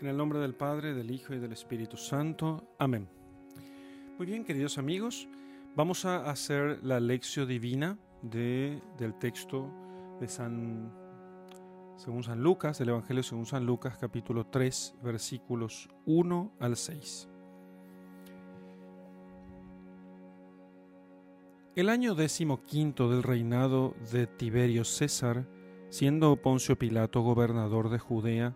En el nombre del Padre, del Hijo y del Espíritu Santo. Amén. Muy bien, queridos amigos, vamos a hacer la lección divina de, del texto de San, según San Lucas, del Evangelio según San Lucas, capítulo 3, versículos 1 al 6. El año decimoquinto del reinado de Tiberio César, siendo Poncio Pilato gobernador de Judea,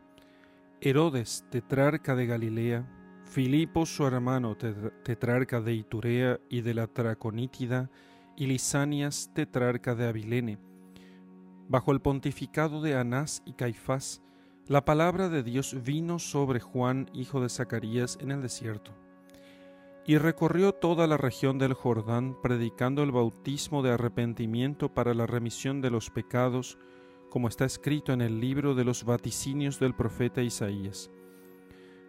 Herodes, tetrarca de Galilea, Filipo su hermano, tetrarca de Iturea y de la Traconítida, y Lisanias, tetrarca de Abilene. Bajo el pontificado de Anás y Caifás, la palabra de Dios vino sobre Juan, hijo de Zacarías, en el desierto. Y recorrió toda la región del Jordán, predicando el bautismo de arrepentimiento para la remisión de los pecados, como está escrito en el libro de los vaticinios del profeta Isaías.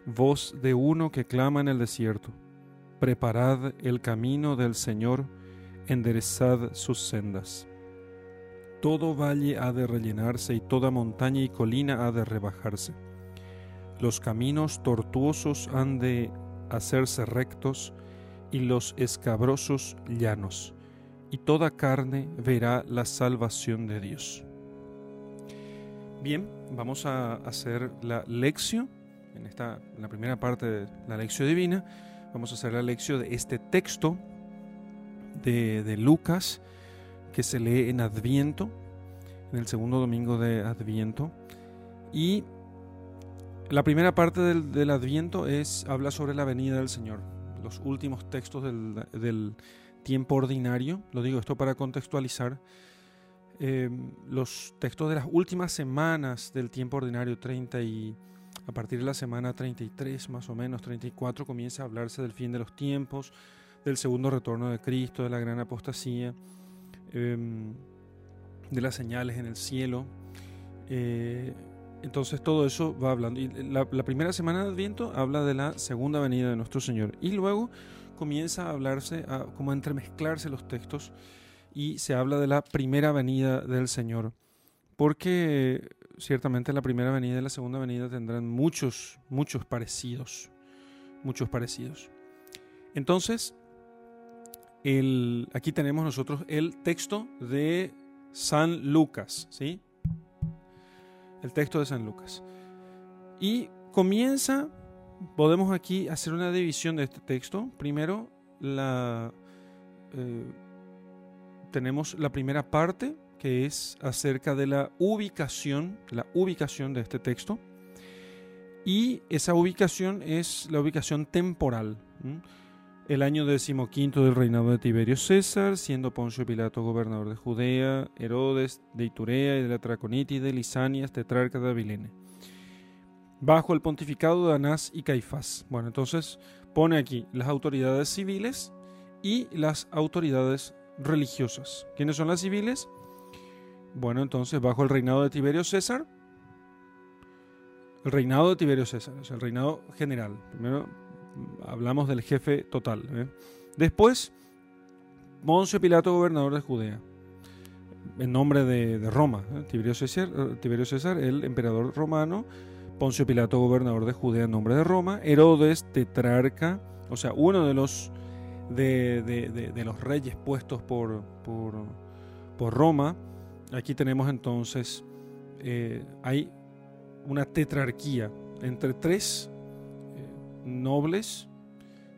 Voz de uno que clama en el desierto, preparad el camino del Señor, enderezad sus sendas. Todo valle ha de rellenarse y toda montaña y colina ha de rebajarse. Los caminos tortuosos han de hacerse rectos y los escabrosos llanos, y toda carne verá la salvación de Dios. Bien, vamos a hacer la lección. En esta, la primera parte de la lección divina, vamos a hacer la lección de este texto de, Lucas que se lee en Adviento, en el segundo domingo de Adviento. Y la primera parte del, Adviento es, habla sobre la venida del Señor, los últimos textos del tiempo ordinario. Lo digo esto para contextualizar eh, los textos de las últimas semanas del tiempo ordinario, 30 y a partir de la semana 33 más o menos, 34, comienza a hablarse del fin de los tiempos, del segundo retorno de Cristo, de la gran apostasía, eh, de las señales en el cielo. Eh, entonces todo eso va hablando. Y la, la, primera semana de Adviento habla de la segunda venida de nuestro Señor. Y luego comienza a hablarse, a, como a entremezclarse los textos y se habla de la primera venida del Señor, porque ciertamente la primera venida y la segunda venida tendrán muchos, muchos parecidos, muchos parecidos. Entonces, el, aquí tenemos nosotros el texto de San Lucas, ¿sí? El texto de San Lucas. Y comienza, podemos aquí hacer una división de este texto. Primero, la... Eh, tenemos la primera parte, que es acerca de la ubicación, la ubicación de este texto. Y esa ubicación es la ubicación temporal. El año decimoquinto del reinado de Tiberio César, siendo Poncio Pilato gobernador de Judea, Herodes de Iturea y de la Traconítide, Lisanias, tetrarca de Abilene. Bajo el pontificado de Anás y Caifás. Bueno, entonces pone aquí las autoridades civiles y las autoridades religiosas. ¿Quiénes son las civiles? Bueno, entonces bajo el reinado de Tiberio César, el reinado de Tiberio César, o sea, el reinado general. Primero hablamos del jefe total. ¿eh? Después, Poncio Pilato, gobernador de Judea, en nombre de, Roma. ¿eh? Tiberio, César, Tiberio César, el emperador romano. Poncio Pilato, gobernador de Judea, en nombre de Roma. Herodes, tetrarca, o sea, uno de los de, los reyes puestos por, por, por, Roma. Aquí tenemos entonces, eh, hay una tetrarquía entre tres eh, nobles,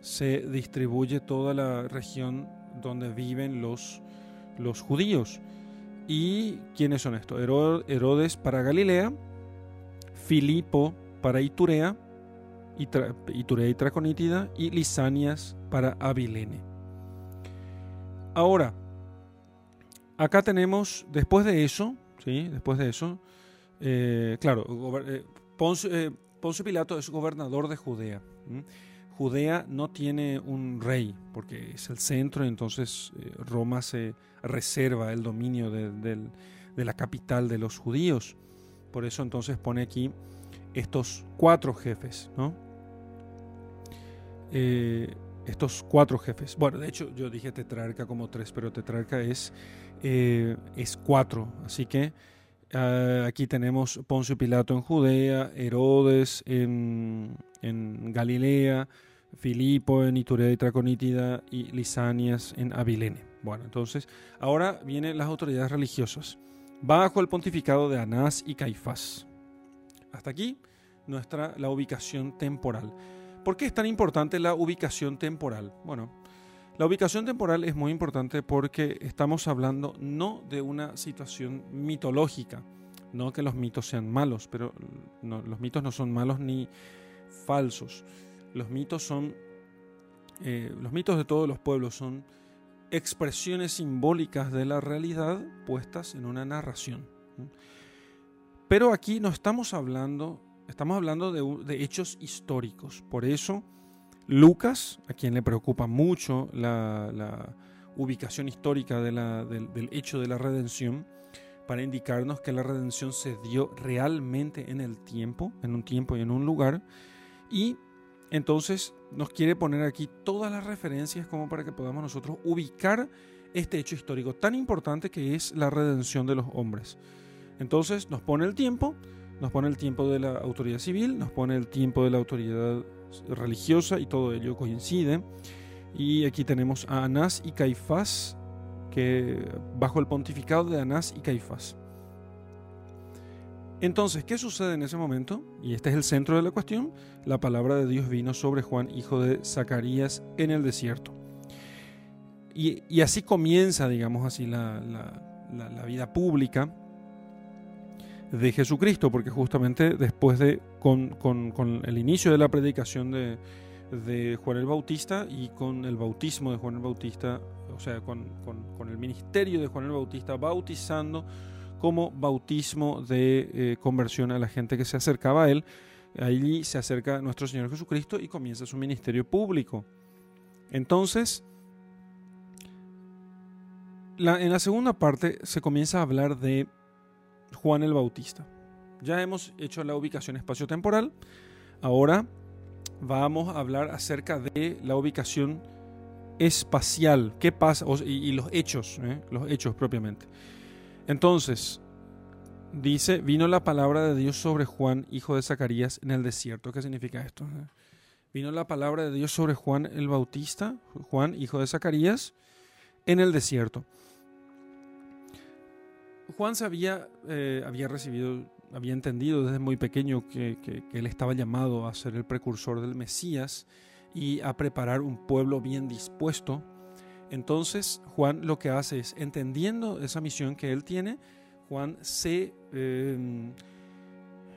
se distribuye toda la región donde viven los, los judíos. ¿Y quiénes son estos? Herodes para Galilea, Filipo para Iturea, Iturea y Traconítida, y Lisanias para Abilene. Ahora, acá tenemos, después de eso, ¿sí? después de eso, eh, claro, eh, eh, Poncio, Pilato es gobernador de Judea. Judea no tiene un rey, porque es el centro, y entonces Roma se reserva el dominio de, la capital de los judíos. Por eso entonces pone aquí estos cuatro jefes, ¿no? Eh, estos cuatro jefes. Bueno, de hecho yo dije tetrarca como tres, pero tetrarca es, eh, es cuatro. Así que Ah, aquí tenemos Poncio Pilato en Judea, Herodes en, Galilea, Filipo en Iturea y Traconítida y Lisanias en Abilene. Bueno, entonces ahora vienen las autoridades religiosas bajo el pontificado de Anás y Caifás. Hasta aquí nuestra la ubicación temporal. ¿Por qué es tan importante la ubicación temporal? Bueno, la ubicación temporal es muy importante porque estamos hablando no de una situación mitológica, no que los mitos sean malos, pero los mitos no son malos ni falsos. Los mitos son, eh, los mitos de todos los pueblos son expresiones simbólicas de la realidad puestas en una narración. Pero aquí no estamos hablando, estamos hablando de hechos históricos. Por eso Lucas, a quien le preocupa mucho la, ubicación histórica del, hecho de la redención, para indicarnos que la redención se dio realmente en el tiempo, en un tiempo y en un lugar, y entonces nos quiere poner aquí todas las referencias como para que podamos nosotros ubicar este hecho histórico tan importante que es la redención de los hombres. Entonces nos pone el tiempo, nos pone el tiempo de la autoridad civil, nos pone el tiempo de la autoridad religiosa y todo ello coincide. Y aquí tenemos a Anás y Caifás, que bajo el pontificado de Anás y Caifás. Entonces, ¿qué sucede en ese momento? Y este es el centro de la cuestión. La palabra de Dios vino sobre Juan, hijo de Zacarías, en el desierto. Y, así comienza, digamos así, la, la vida pública de Jesucristo, porque justamente después de, con, el inicio de la predicación de, Juan el Bautista y con el bautismo de Juan el Bautista, o sea, con, el ministerio de Juan el Bautista, bautizando como bautismo de eh, conversión a la gente que se acercaba a él, allí se acerca nuestro Señor Jesucristo y comienza su ministerio público. Entonces, en la segunda parte se comienza a hablar de Juan el Bautista. Ya hemos hecho la ubicación espacio-temporal. Ahora vamos a hablar acerca de la ubicación espacial. ¿Qué pasa? Y, los hechos, ¿eh? los hechos propiamente. Entonces, dice, vino la palabra de Dios sobre Juan, hijo de Zacarías, en el desierto. ¿Qué significa esto? Vino la palabra de Dios sobre Juan el Bautista, Juan, hijo de Zacarías, en el desierto. Juan eh, había recibido, había entendido desde muy pequeño que, él estaba llamado a ser el precursor del Mesías y a preparar un pueblo bien dispuesto. Entonces Juan lo que hace es, entendiendo esa misión que él tiene, Juan se, em,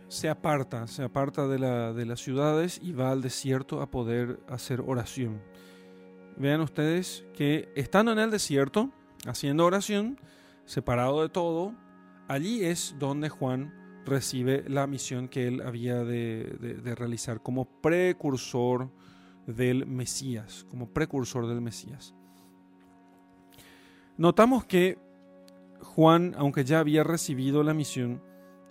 se aparta, se aparta de, la, de las ciudades y va al desierto a poder hacer oración. Vean ustedes que estando en el desierto, haciendo oración, separado de todo, allí es donde Juan recibe la misión que él había de, realizar como precursor del Mesías, como precursor del Mesías. Notamos que Juan, aunque ya había recibido la misión,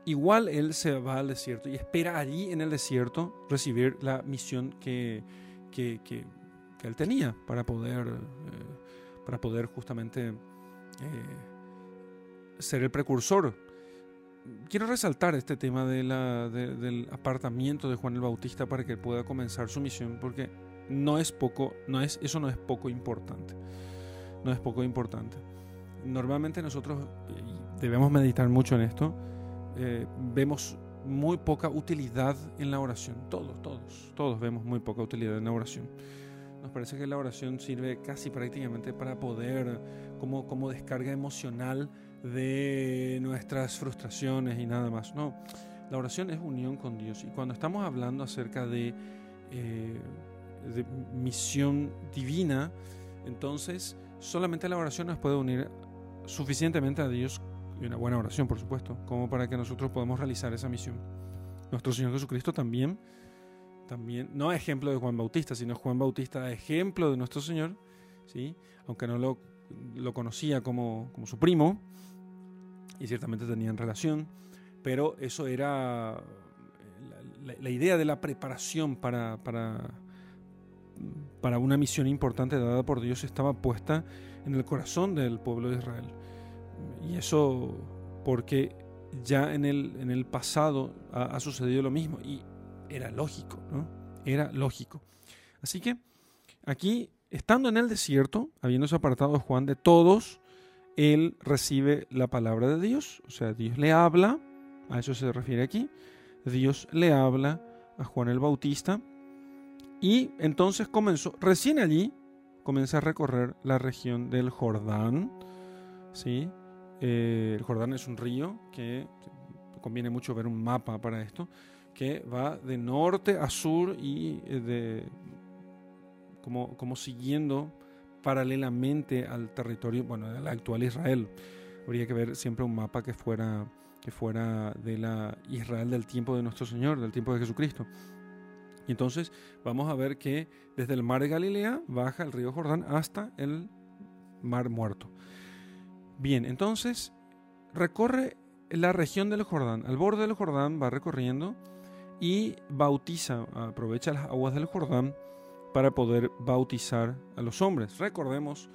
igual él se va al desierto y espera allí en el desierto recibir la misión que, que, él tenía para poder, eh, para poder justamente eh, ser el precursor. Quiero resaltar este tema del apartamiento de Juan el Bautista para que pueda comenzar su misión, porque no es poco, no es, eso no es poco importante. No es poco importante. Normalmente nosotros debemos meditar mucho en esto. Eh, vemos muy poca utilidad en la oración. Todos, todos, todos vemos muy poca utilidad en la oración. Nos parece que la oración sirve casi prácticamente para poder, como, como descarga emocional, de nuestras frustraciones y nada más. No, la oración es unión con Dios. Y cuando estamos hablando acerca de, eh, de misión divina, entonces solamente la oración nos puede unir suficientemente a Dios, y una buena oración por supuesto, como para que nosotros podamos realizar esa misión. Nuestro Señor Jesucristo también, también, no ejemplo de Juan Bautista, sino Juan Bautista ejemplo de nuestro Señor, ¿sí? aunque no lo, lo conocía como, como su primo, y ciertamente tenían relación, pero eso era la, idea de la preparación para, para, para, una misión importante dada por Dios estaba puesta en el corazón del pueblo de Israel. Y eso porque ya en el, en el pasado ha, sucedido lo mismo y era lógico, ¿no? Era lógico. Así que aquí, estando en el desierto, habiéndose apartado Juan de todos, él recibe la palabra de Dios, o sea, Dios le habla, a eso se refiere aquí, Dios le habla a Juan el Bautista. Y entonces comenzó, recién allí, comienza a recorrer la región del Jordán, ¿sí? Eh, el Jordán es un río que conviene mucho ver un mapa para esto, que va de norte a sur y eh, de, como, como siguiendo paralelamente al territorio, bueno, del actual Israel. Habría que ver siempre un mapa que fuera, que fuera de la Israel del tiempo de nuestro Señor, del tiempo de Jesucristo. Y entonces vamos a ver que desde el mar de Galilea baja el río Jordán hasta el mar muerto. Bien, entonces recorre la región del Jordán, al borde del Jordán va recorriendo y bautiza, aprovecha las aguas del Jordán para poder bautizar a los hombres. Recordemos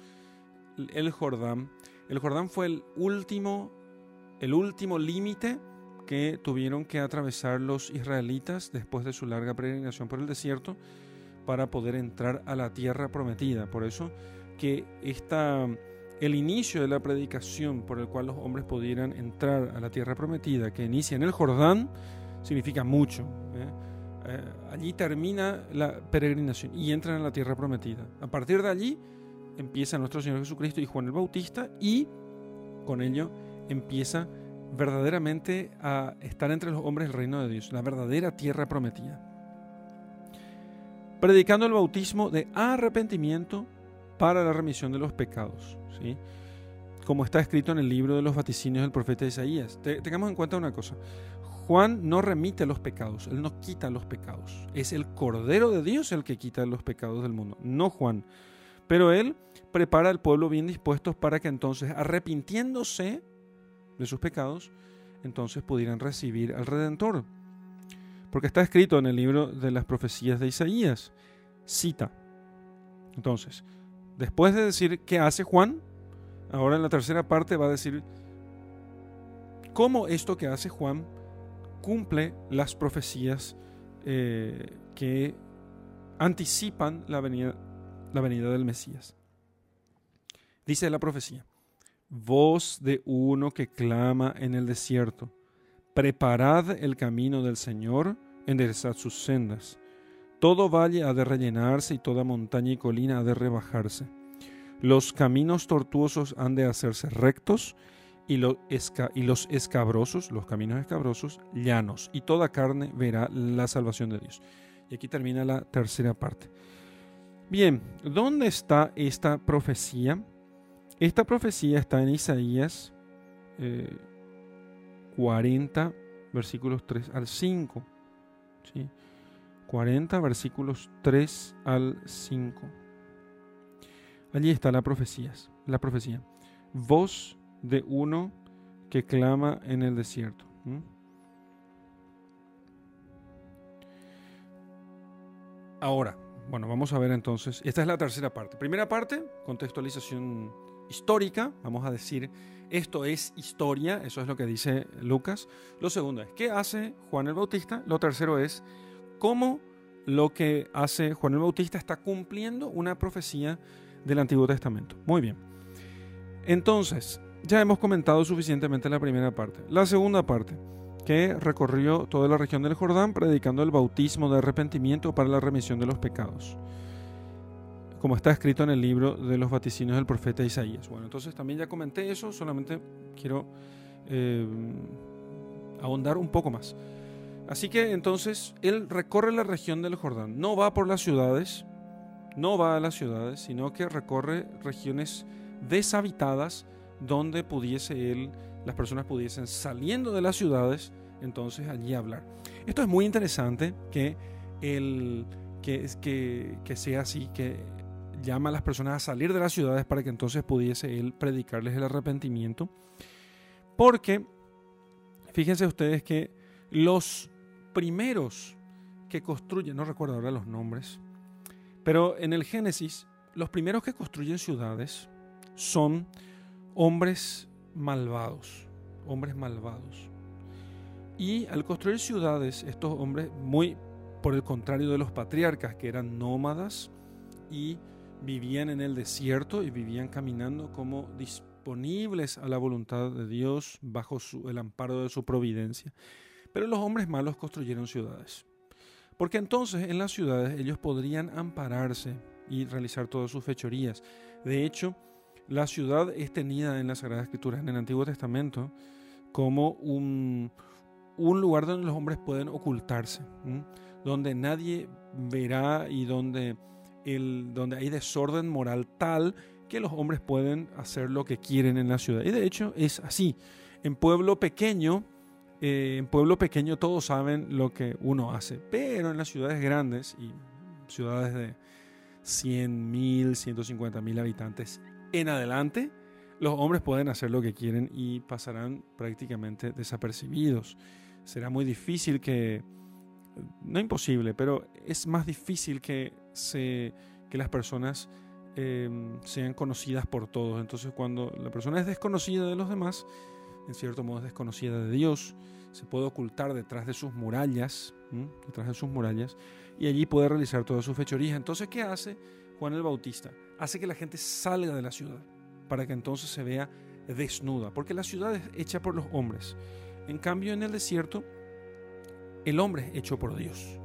el Jordán. El Jordán fue el último, el último límite que tuvieron que atravesar los israelitas después de su larga peregrinación por el desierto para poder entrar a la tierra prometida. Por eso que esta el inicio de la predicación por el cual los hombres pudieran entrar a la tierra prometida, que inicia en el Jordán, significa mucho. ¿eh? Eh, allí termina la peregrinación y entran a la tierra prometida. A partir de allí empieza nuestro Señor Jesucristo y Juan el Bautista y con ello empieza verdaderamente a estar entre los hombres el reino de Dios, la verdadera tierra prometida. Predicando el bautismo de arrepentimiento para la remisión de los pecados. ¿sí? Como está escrito en el libro de los vaticinios del profeta Isaías. tengamos en cuenta una cosa. Juan no remite los pecados, él no quita los pecados. Es el Cordero de Dios el que quita los pecados del mundo, no Juan. Pero él prepara al pueblo bien dispuestos para que entonces, arrepintiéndose de sus pecados, entonces pudieran recibir al Redentor. Porque está escrito en el libro de las profecías de Isaías. Cita. Entonces, Después de decir qué hace Juan, ahora en la tercera parte va a decir cómo esto que hace Juan cumple las profecías eh, que anticipan la venida, la venida del Mesías. Dice la profecía, voz de uno que clama en el desierto, preparad el camino del Señor, enderezad sus sendas. Todo valle ha de rellenarse y toda montaña y colina ha de rebajarse. Los caminos tortuosos han de hacerse rectos y, los escabrosos, los caminos escabrosos, llanos. Y toda carne verá la salvación de Dios. Y aquí termina la tercera parte. Bien, ¿dónde está esta profecía? Esta profecía está en Isaías 40, eh, versículos 3 al 5. ¿sí? 40 versículos 3 al 5. Allí está la profecía, la profecía. Voz de uno que clama en el desierto. Ahora, bueno, vamos a ver entonces. Esta es la tercera parte. Primera parte, contextualización histórica. Vamos a decir, esto es historia, eso es lo que dice Lucas. Lo segundo es, ¿qué hace Juan el Bautista? Lo tercero es, cómo lo que hace Juan el Bautista está cumpliendo una profecía del Antiguo Testamento. Muy bien. Entonces, ya hemos comentado suficientemente la primera parte. La segunda parte, que recorrió toda la región del Jordán predicando el bautismo de arrepentimiento para la remisión de los pecados. Como está escrito en el libro de los vaticinios del profeta Isaías. Bueno, entonces también ya comenté eso, solamente quiero eh, ahondar un poco más. Así que entonces él recorre la región del Jordán. No va por las ciudades, no va a las ciudades, sino que recorre regiones deshabitadas donde pudiese él, las personas pudiesen saliendo de las ciudades, entonces allí hablar. Esto es muy interesante que, el, que, que, que sea así, que llama a las personas a salir de las ciudades para que entonces pudiese él predicarles el arrepentimiento. Porque fíjense ustedes que los primeros que construyen, no recuerdo ahora los nombres, pero en el Génesis, los primeros que construyen ciudades son hombres malvados, hombres malvados. Y al construir ciudades, estos hombres, muy por el contrario de los patriarcas, que eran nómadas y vivían en el desierto y vivían caminando como disponibles a la voluntad de Dios bajo el amparo de su providencia. Pero los hombres malos construyeron ciudades. Porque entonces en las ciudades ellos podrían ampararse y realizar todas sus fechorías. De hecho, la ciudad es tenida en la Sagrada Escritura, en el Antiguo Testamento, como un, un lugar donde los hombres pueden ocultarse, donde nadie verá y donde, el, donde hay desorden moral tal que los hombres pueden hacer lo que quieren en la ciudad. Y de hecho es así. En pueblo pequeño, eh, en pueblo pequeño todos saben lo que uno hace, pero en las ciudades grandes y ciudades de 100 mil, 150 mil habitantes en adelante, los hombres pueden hacer lo que quieren y pasarán prácticamente desapercibidos. Será muy difícil que, no imposible, pero es más difícil que, se, que las personas em, sean conocidas por todos. Entonces cuando la persona es desconocida de los demás, en cierto modo es desconocida de Dios, se puede ocultar detrás de sus murallas, detrás de sus murallas, y allí puede realizar todas sus fechorías. Entonces, ¿qué hace Juan el Bautista? Hace que la gente salga de la ciudad, para que entonces se vea desnuda, porque la ciudad es hecha por los hombres. En cambio, en el desierto, el hombre es hecho por Dios.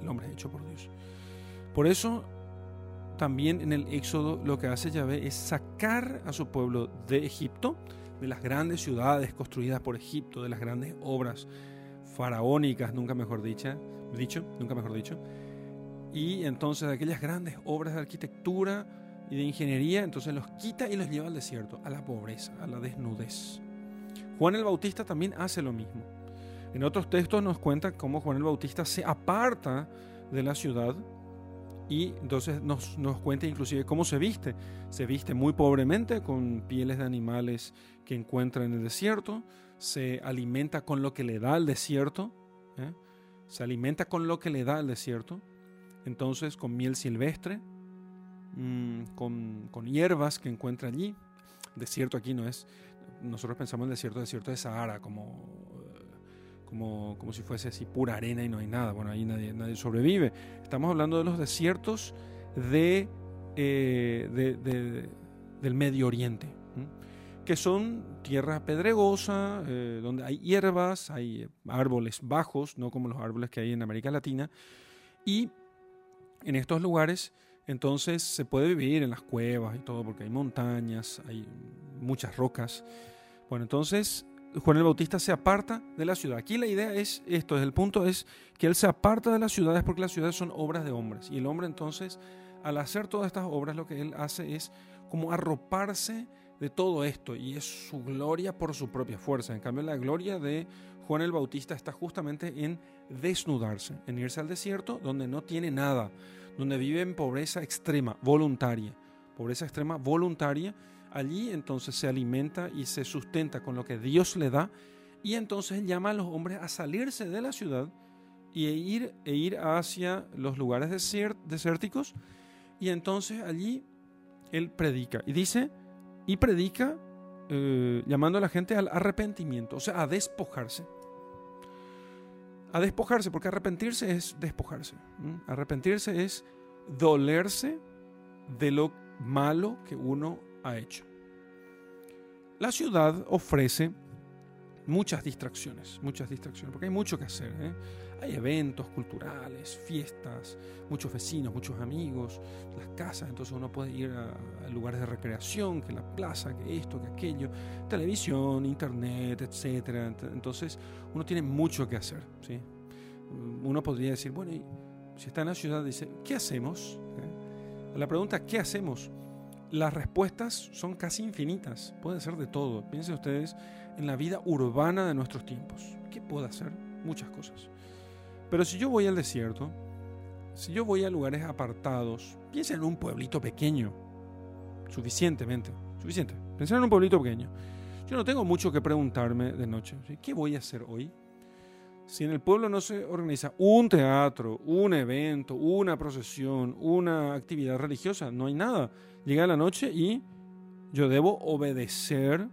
El hombre es hecho por Dios. Por eso, también en el Éxodo lo que hace Yahvé es sacar a su pueblo de Egipto, de las grandes ciudades construidas por Egipto, de las grandes obras faraónicas, nunca mejor dicha, dicho, nunca mejor dicho, y entonces aquellas grandes obras de arquitectura y de ingeniería, entonces los quita y los lleva al desierto, a la pobreza, a la desnudez. Juan el Bautista también hace lo mismo. En otros textos nos cuenta cómo Juan el Bautista se aparta de la ciudad y entonces nos, nos, cuenta inclusive cómo se viste. Se viste muy pobremente con pieles de animales que encuentra en el desierto, se alimenta con lo que le da el desierto, ¿eh? se alimenta con lo que le da el desierto, entonces con miel silvestre, mm, con, con, hierbas que encuentra allí. Desierto aquí no es, nosotros pensamos en el desierto, desierto de Sahara, como como, si fuese así pura arena y no hay nada. Bueno, ahí nadie, nadie sobrevive. Estamos hablando de los desiertos de, eh, del Medio Oriente, que son tierra pedregosa, eh, donde hay hierbas, hay árboles bajos, no como los árboles que hay en América Latina. Y en estos lugares, entonces se puede vivir en las cuevas y todo, porque hay montañas, hay muchas rocas. Bueno, entonces Juan el Bautista se aparta de la ciudad. Aquí la idea es esto, el punto es que él se aparta de las ciudades porque las ciudades son obras de hombres. Y el hombre entonces, al hacer todas estas obras, lo que él hace es como arroparse de todo esto y es su gloria por su propia fuerza. En cambio, la gloria de Juan el Bautista está justamente en desnudarse, en irse al desierto donde no tiene nada, donde vive en pobreza extrema, voluntaria. Pobreza extrema, voluntaria. Allí entonces se alimenta y se sustenta con lo que Dios le da. Y entonces llama a los hombres a salirse de la ciudad y e ir, e ir hacia los lugares desérticos. Y entonces allí él predica. Y dice y predica eh, llamando a la gente al arrepentimiento, o sea, a despojarse. A despojarse, porque arrepentirse es despojarse. Arrepentirse es dolerse de lo malo que uno ha hecho. La ciudad ofrece muchas distracciones, muchas distracciones, porque hay mucho que hacer. ¿eh? Hay eventos culturales, fiestas, muchos vecinos, muchos amigos, las casas, entonces uno puede ir a, lugares de recreación, que la plaza, que esto, que aquello, televisión, internet, etc. Entonces uno tiene mucho que hacer. ¿sí? Uno podría decir, bueno, si está en la ciudad, dice, ¿qué hacemos? ¿Eh? La pregunta, ¿qué hacemos? Las respuestas son casi infinitas. Puede ser de todo. Piensen ustedes en la vida urbana de nuestros tiempos. ¿Qué puedo hacer? Muchas cosas. Pero si yo voy al desierto, si yo voy a lugares apartados, piensen en un pueblito pequeño. Suficientemente. Suficiente. Piensen en un pueblito pequeño. Yo no tengo mucho que preguntarme de noche. ¿Qué voy a hacer hoy? Si en el pueblo no se organiza un teatro, un evento, una procesión, una actividad religiosa, no hay nada llega la noche y yo debo obedecer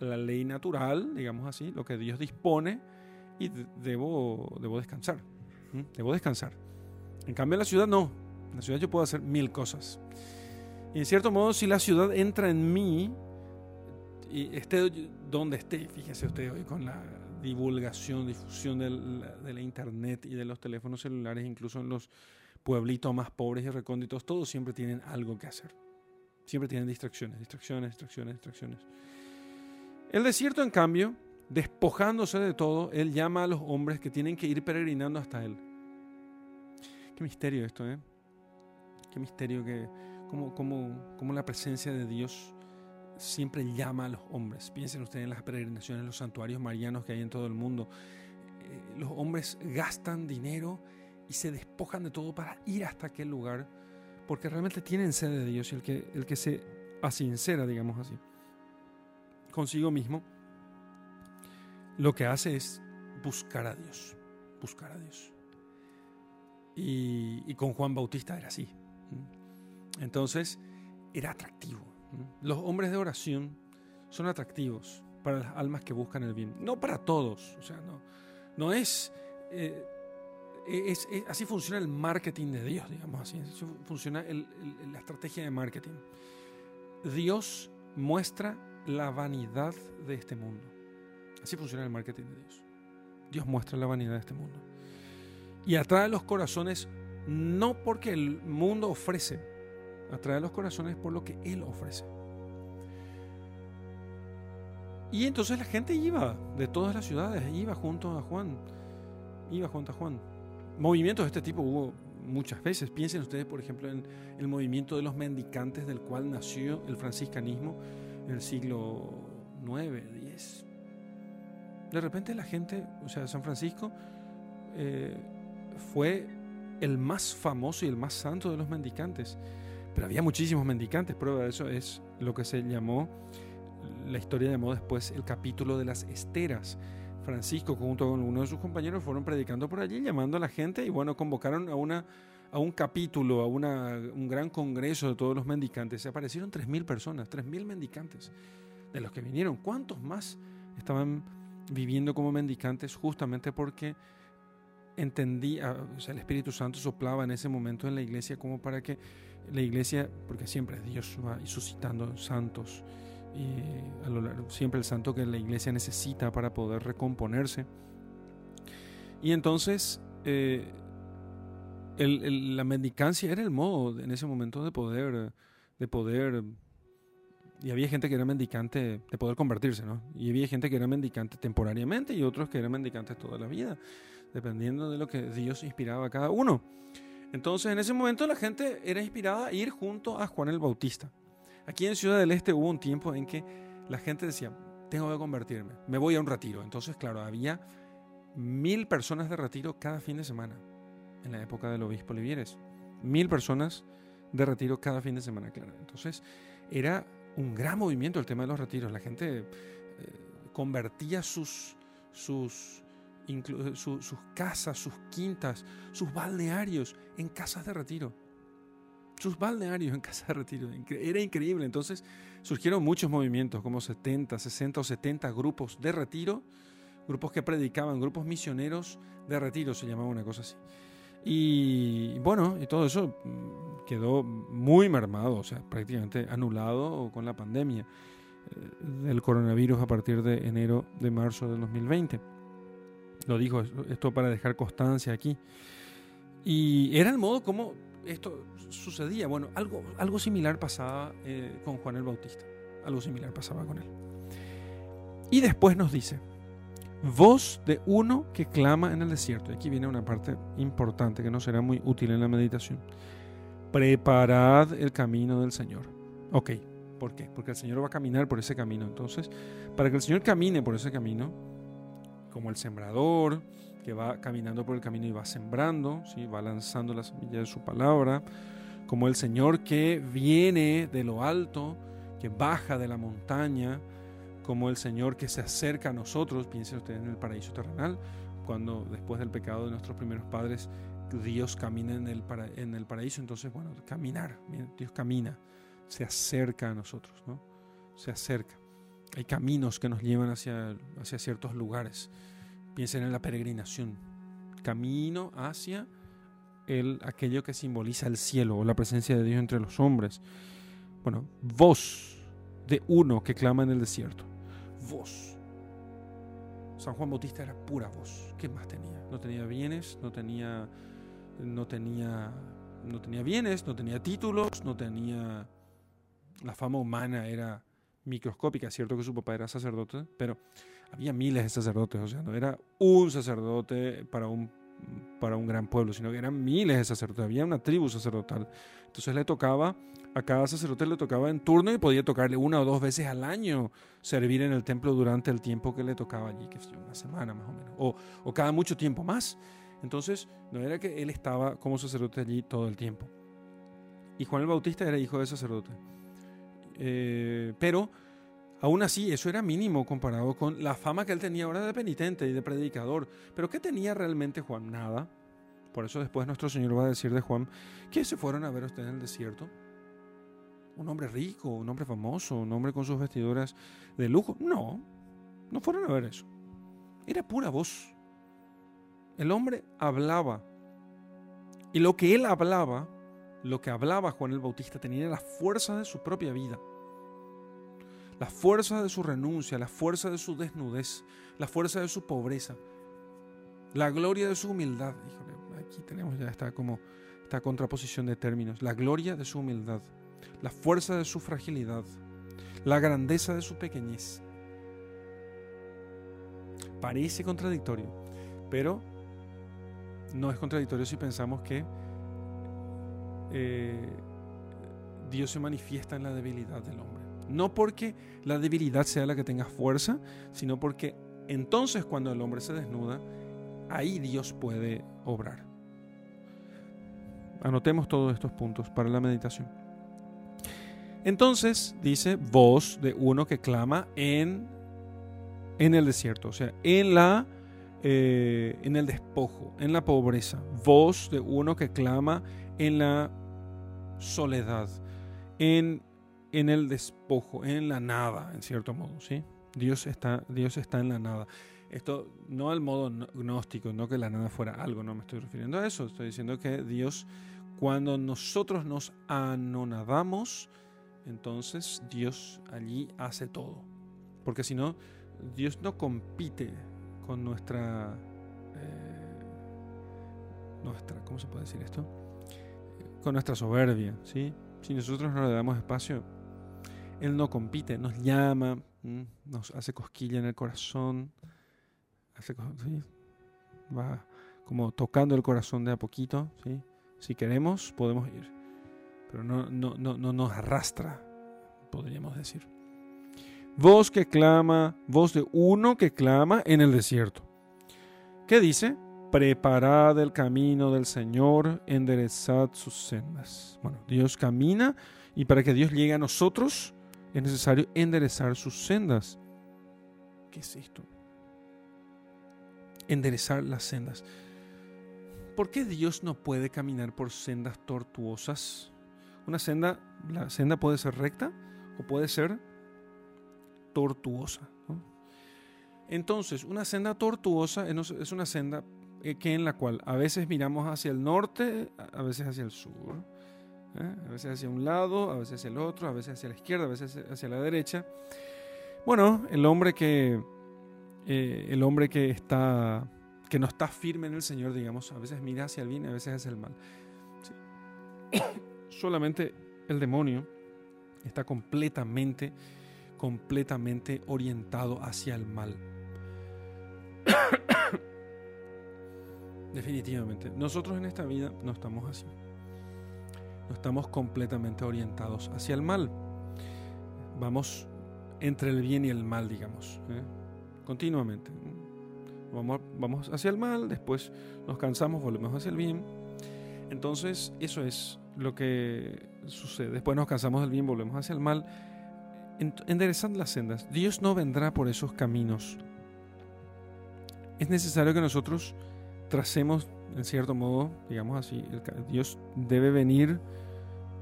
la ley natural, digamos así, lo que Dios dispone, y debo, debo descansar. Debo descansar. En cambio, en la ciudad no. En la ciudad yo puedo hacer mil cosas. Y en cierto modo, si la ciudad entra en mí, y esté donde esté, fíjese usted hoy con la divulgación, difusión de la internet y de los teléfonos celulares, incluso en los pueblitos más pobres y recónditos, todos siempre tienen algo que hacer. Siempre tienen distracciones, distracciones, distracciones, distracciones. El desierto, en cambio, despojándose de todo, Él llama a los hombres que tienen que ir peregrinando hasta Él. Qué misterio esto, ¿eh? Qué misterio que, como, la presencia de Dios siempre llama a los hombres. Piensen ustedes en las peregrinaciones, los santuarios marianos que hay en todo el mundo. Eh, los hombres gastan dinero y se despojan de todo para ir hasta aquel lugar porque realmente tienen sed de Dios y el que, el que se asincera, digamos así, consigo mismo, lo que hace es buscar a Dios, buscar a Dios. Y, y con Juan Bautista era así. Entonces, era atractivo. Los hombres de oración son atractivos para las almas que buscan el bien. No para todos. O sea, no, eh, es, Así funciona el marketing de Dios, digamos así. Así funciona la estrategia de marketing. Dios muestra la vanidad de este mundo. Así funciona el marketing de Dios. Dios muestra la vanidad de este mundo. Y atrae los corazones no porque el mundo ofrece, atrae los corazones por lo que Él ofrece. Y entonces la gente iba de todas las ciudades, iba junto a Juan, iba junto a Juan. Movimientos de este tipo hubo muchas veces. Piensen ustedes, por ejemplo, en el movimiento de los mendicantes del cual nació el franciscanismo en el siglo IX, X. De repente la gente, o sea, San Francisco eh, fue el más famoso y el más santo de los mendicantes. Pero había muchísimos mendicantes, prueba de eso es lo que se llamó, la historia llamó después el capítulo de las esteras. Francisco, junto con uno de sus compañeros, fueron predicando por allí, llamando a la gente y bueno, convocaron a, una, a un capítulo, a una, un gran congreso de todos los mendicantes. Se aparecieron 3.000 personas, 3.000 mendicantes de los que vinieron. ¿Cuántos más estaban viviendo como mendicantes justamente porque entendía, o sea, el Espíritu Santo soplaba en ese momento en la iglesia como para que la iglesia, porque siempre Dios va suscitando santos, y a lo largo, siempre el santo que la iglesia necesita para poder recomponerse. Y entonces eh, la mendicancia era el modo en ese momento de poder, de poder, y había gente que era mendicante de poder convertirse, ¿no? Y había gente que era mendicante temporariamente y otros que eran mendicantes toda la vida, dependiendo de lo que Dios inspiraba a cada uno. Entonces, en ese momento la gente era inspirada a ir junto a Juan el Bautista. Aquí en Ciudad del Este hubo un tiempo en que la gente decía, tengo que convertirme, me voy a un retiro. Entonces, claro, había mil personas de retiro cada fin de semana, en la época del obispo Livieres. Mil personas de retiro cada fin de semana, claro. Entonces, era un gran movimiento el tema de los retiros. La gente eh, convertía sus, sus, sus casas, sus quintas, sus balnearios en casas de retiro. Sus balnearios en casas de retiro. Era increíble. Entonces surgieron muchos movimientos, como 70, 60 o 70 grupos de retiro, grupos que predicaban, grupos misioneros de retiro, se llamaba una cosa así. Y bueno, y todo eso mm, quedó muy mermado, o sea, prácticamente anulado con la pandemia eh, del coronavirus a partir de enero de marzo del 2020. Lo dijo esto para dejar constancia aquí. Y era el modo como esto sucedía. Bueno, algo, algo similar pasaba eh, con Juan el Bautista. Algo similar pasaba con él. Y después nos dice, voz de uno que clama en el desierto. Y aquí viene una parte importante que no será muy útil en la meditación. Preparad el camino del Señor. Ok, ¿por qué? Porque el Señor va a caminar por ese camino. Entonces, para que el Señor camine por ese camino, como el sembrador que va caminando por el camino y va sembrando, ¿sí? va lanzando la semilla de su palabra, como el Señor que viene de lo alto, que baja de la montaña, como el Señor que se acerca a nosotros, piensen ustedes en el paraíso terrenal, cuando después del pecado de nuestros primeros padres, Dios camina en el, en el paraíso, entonces, bueno, caminar, Dios camina, se acerca a nosotros, ¿no? Se acerca. Hay caminos que nos llevan hacia, hacia ciertos lugares. Piensen en la peregrinación, camino hacia el, aquello que simboliza el cielo o la presencia de Dios entre los hombres. Bueno, voz de uno que clama en el desierto. Voz. San Juan Bautista era pura voz. ¿Qué más tenía? No tenía bienes, no tenía, no tenía, no tenía bienes, no tenía títulos, no tenía. La fama humana era microscópica. Cierto que su papá era sacerdote, pero había miles de sacerdotes. O sea, no era un sacerdote para un para un gran pueblo, sino que eran miles de sacerdotes, había una tribu sacerdotal. Entonces le tocaba, a cada sacerdote le tocaba en turno y podía tocarle una o dos veces al año servir en el templo durante el tiempo que le tocaba allí, que una semana más o menos, o, o cada mucho tiempo más. Entonces no era que él estaba como sacerdote allí todo el tiempo. Y Juan el Bautista era hijo de sacerdote. Eh, pero Aún así, eso era mínimo comparado con la fama que él tenía ahora de penitente y de predicador. Pero ¿qué tenía realmente Juan? Nada. Por eso después nuestro Señor va a decir de Juan, ¿qué se fueron a ver ustedes en el desierto? ¿Un hombre rico, un hombre famoso, un hombre con sus vestiduras de lujo? No, no fueron a ver eso. Era pura voz. El hombre hablaba. Y lo que él hablaba, lo que hablaba Juan el Bautista, tenía la fuerza de su propia vida la fuerza de su renuncia, la fuerza de su desnudez, la fuerza de su pobreza, la gloria de su humildad. Híjole, aquí tenemos ya esta como esta contraposición de términos, la gloria de su humildad, la fuerza de su fragilidad, la grandeza de su pequeñez. Parece contradictorio, pero no es contradictorio si pensamos que eh, Dios se manifiesta en la debilidad del hombre. No porque la debilidad sea la que tenga fuerza, sino porque entonces cuando el hombre se desnuda, ahí Dios puede obrar. Anotemos todos estos puntos para la meditación. Entonces dice voz de uno que clama en, en el desierto, o sea, en, la, eh, en el despojo, en la pobreza. Voz de uno que clama en la soledad, en en el despojo, en la nada, en cierto modo, ¿sí? Dios está, Dios está en la nada. Esto no al modo gnóstico, no que la nada fuera algo, no me estoy refiriendo a eso, estoy diciendo que Dios, cuando nosotros nos anonadamos, entonces Dios allí hace todo. Porque si no, Dios no compite con nuestra, eh, nuestra, ¿cómo se puede decir esto? Nuestra soberbia, ¿sí? Si nosotros no le damos espacio, él no compite, nos llama, nos hace cosquilla en el corazón, va como tocando el corazón de a poquito. ¿sí? Si queremos, podemos ir, pero no, no, no, no nos arrastra, podríamos decir. Voz que clama, voz de uno que clama en el desierto. ¿Qué dice? Preparad el camino del Señor, enderezad sus sendas. Bueno, Dios camina y para que Dios llegue a nosotros, es necesario enderezar sus sendas. ¿Qué es esto? Enderezar las sendas. ¿Por qué Dios no puede caminar por sendas tortuosas? Una senda, la senda puede ser recta o puede ser tortuosa. Entonces, una senda tortuosa es una senda que en la cual a veces miramos hacia el norte, a veces hacia el sur ¿eh? a veces hacia un lado, a veces hacia el otro, a veces hacia la izquierda, a veces hacia la derecha. Bueno, el hombre que, eh, el hombre que, está, que no está firme en el Señor, digamos, a veces mira hacia el bien, a veces hacia el mal. Solamente el demonio está completamente, completamente orientado hacia el mal. Definitivamente. Nosotros en esta vida no estamos así no estamos completamente orientados hacia el mal. Vamos entre el bien y el mal, digamos, ¿eh? continuamente. Vamos, vamos hacia el mal, después nos cansamos, volvemos hacia el bien. Entonces, eso es lo que sucede. Después nos cansamos del bien, volvemos hacia el mal. Enderezando las sendas. Dios no vendrá por esos caminos. Es necesario que nosotros tracemos en cierto modo, digamos así, Dios debe venir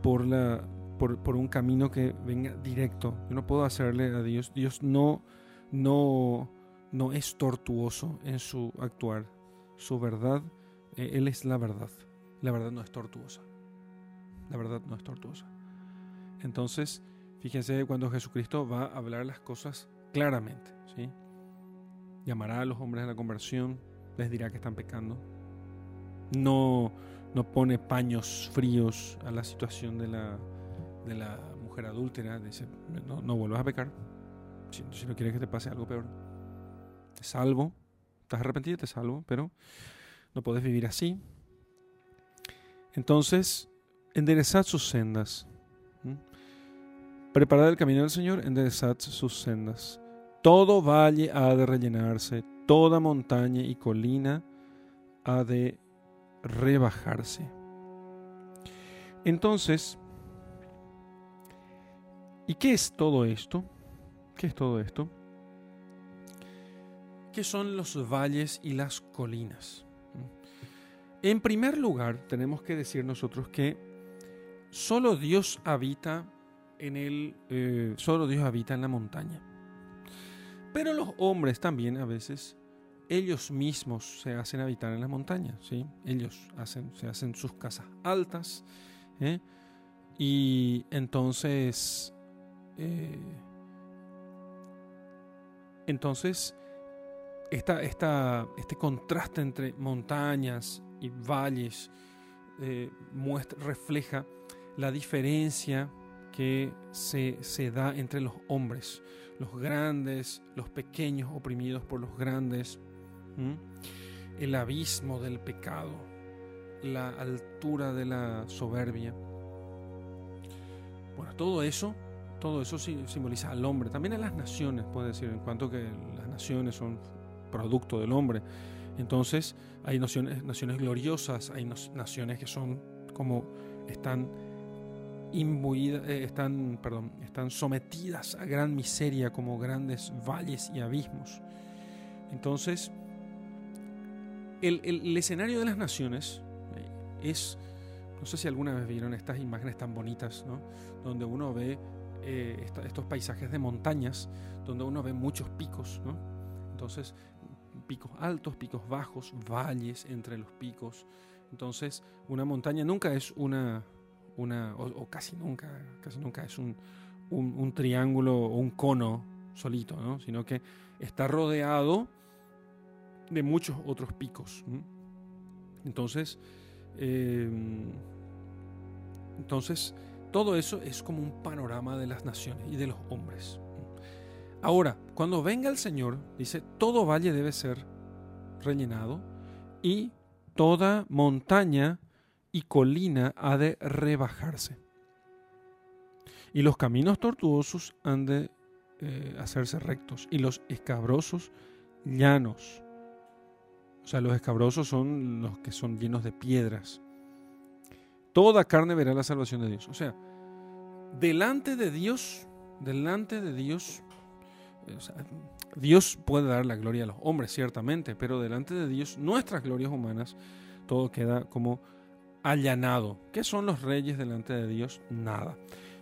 por, la, por, un camino que venga directo. Yo no puedo hacerle a Dios, Dios no, no, no es tortuoso en su actuar. Su verdad, eh, Él es la verdad. La verdad no es tortuosa. La verdad no es tortuosa. Entonces, fíjense cuando Jesucristo va a hablar las cosas claramente. ¿sí? Llamará a los hombres a la conversión, les dirá que están pecando. No, no pone paños fríos a la situación de la, de la mujer adúltera. Dice, no, no vuelvas a pecar. Si, no quieres que te pase algo peor. Te salvo. Estás arrepentido, te salvo, pero no puedes vivir así. Entonces, enderezad sus sendas. Preparad el camino del Señor, enderezad sus sendas. Todo valle ha de rellenarse, toda montaña y colina ha de rebajarse. Entonces, ¿y qué es todo esto? ¿Qué es todo esto? ¿Qué son los valles y las colinas? En primer lugar, tenemos que decir nosotros que solo Dios habita en el, eh, solo Dios habita en la montaña. Pero los hombres también a veces, ellos mismos se hacen habitar en la montaña, ¿sí? Ellos hacen, se hacen sus casas altas, ¿eh? y entonces, eh, entonces, esta, esta, este contraste entre montañas y valles muestra, refleja la diferencia que se, se da entre los hombres, los grandes, los pequeños oprimidos por los grandes, el abismo del pecado, la altura de la soberbia. Bueno, todo eso, todo eso simboliza al hombre, también a las naciones, puede decir, en cuanto que las naciones son producto del hombre. Entonces, hay naciones, naciones gloriosas, hay naciones que son como están imbuidas, eh, están, perdón, están sometidas a gran miseria como grandes valles y abismos. Entonces, el, escenario de las naciones eh, es, no sé si alguna vez vieron estas imágenes tan bonitas, ¿no? donde uno ve eh, estos paisajes de montañas, donde uno ve muchos picos, ¿no? entonces picos altos, picos bajos, valles entre los picos. Entonces, una montaña nunca es una, una, o, casi nunca, casi nunca es un, un, triángulo o un cono solito, ¿no? sino que está rodeado de muchos otros picos. Entonces, em, entonces, todo eso es como un panorama de las naciones y de los hombres. Ahora, cuando venga el Señor, dice, todo valle debe ser rellenado y toda montaña y colina ha de rebajarse. Y los caminos tortuosos han de eh, hacerse rectos y los escabrosos llanos. O sea, los escabrosos son los que son llenos de piedras. Toda carne verá la salvación de Dios. O sea, delante de Dios, delante de Dios, Dios puede dar la gloria a los hombres, ciertamente, pero delante de Dios, nuestras glorias humanas, todo queda como allanado. ¿Qué son los reyes delante de Dios? Nada.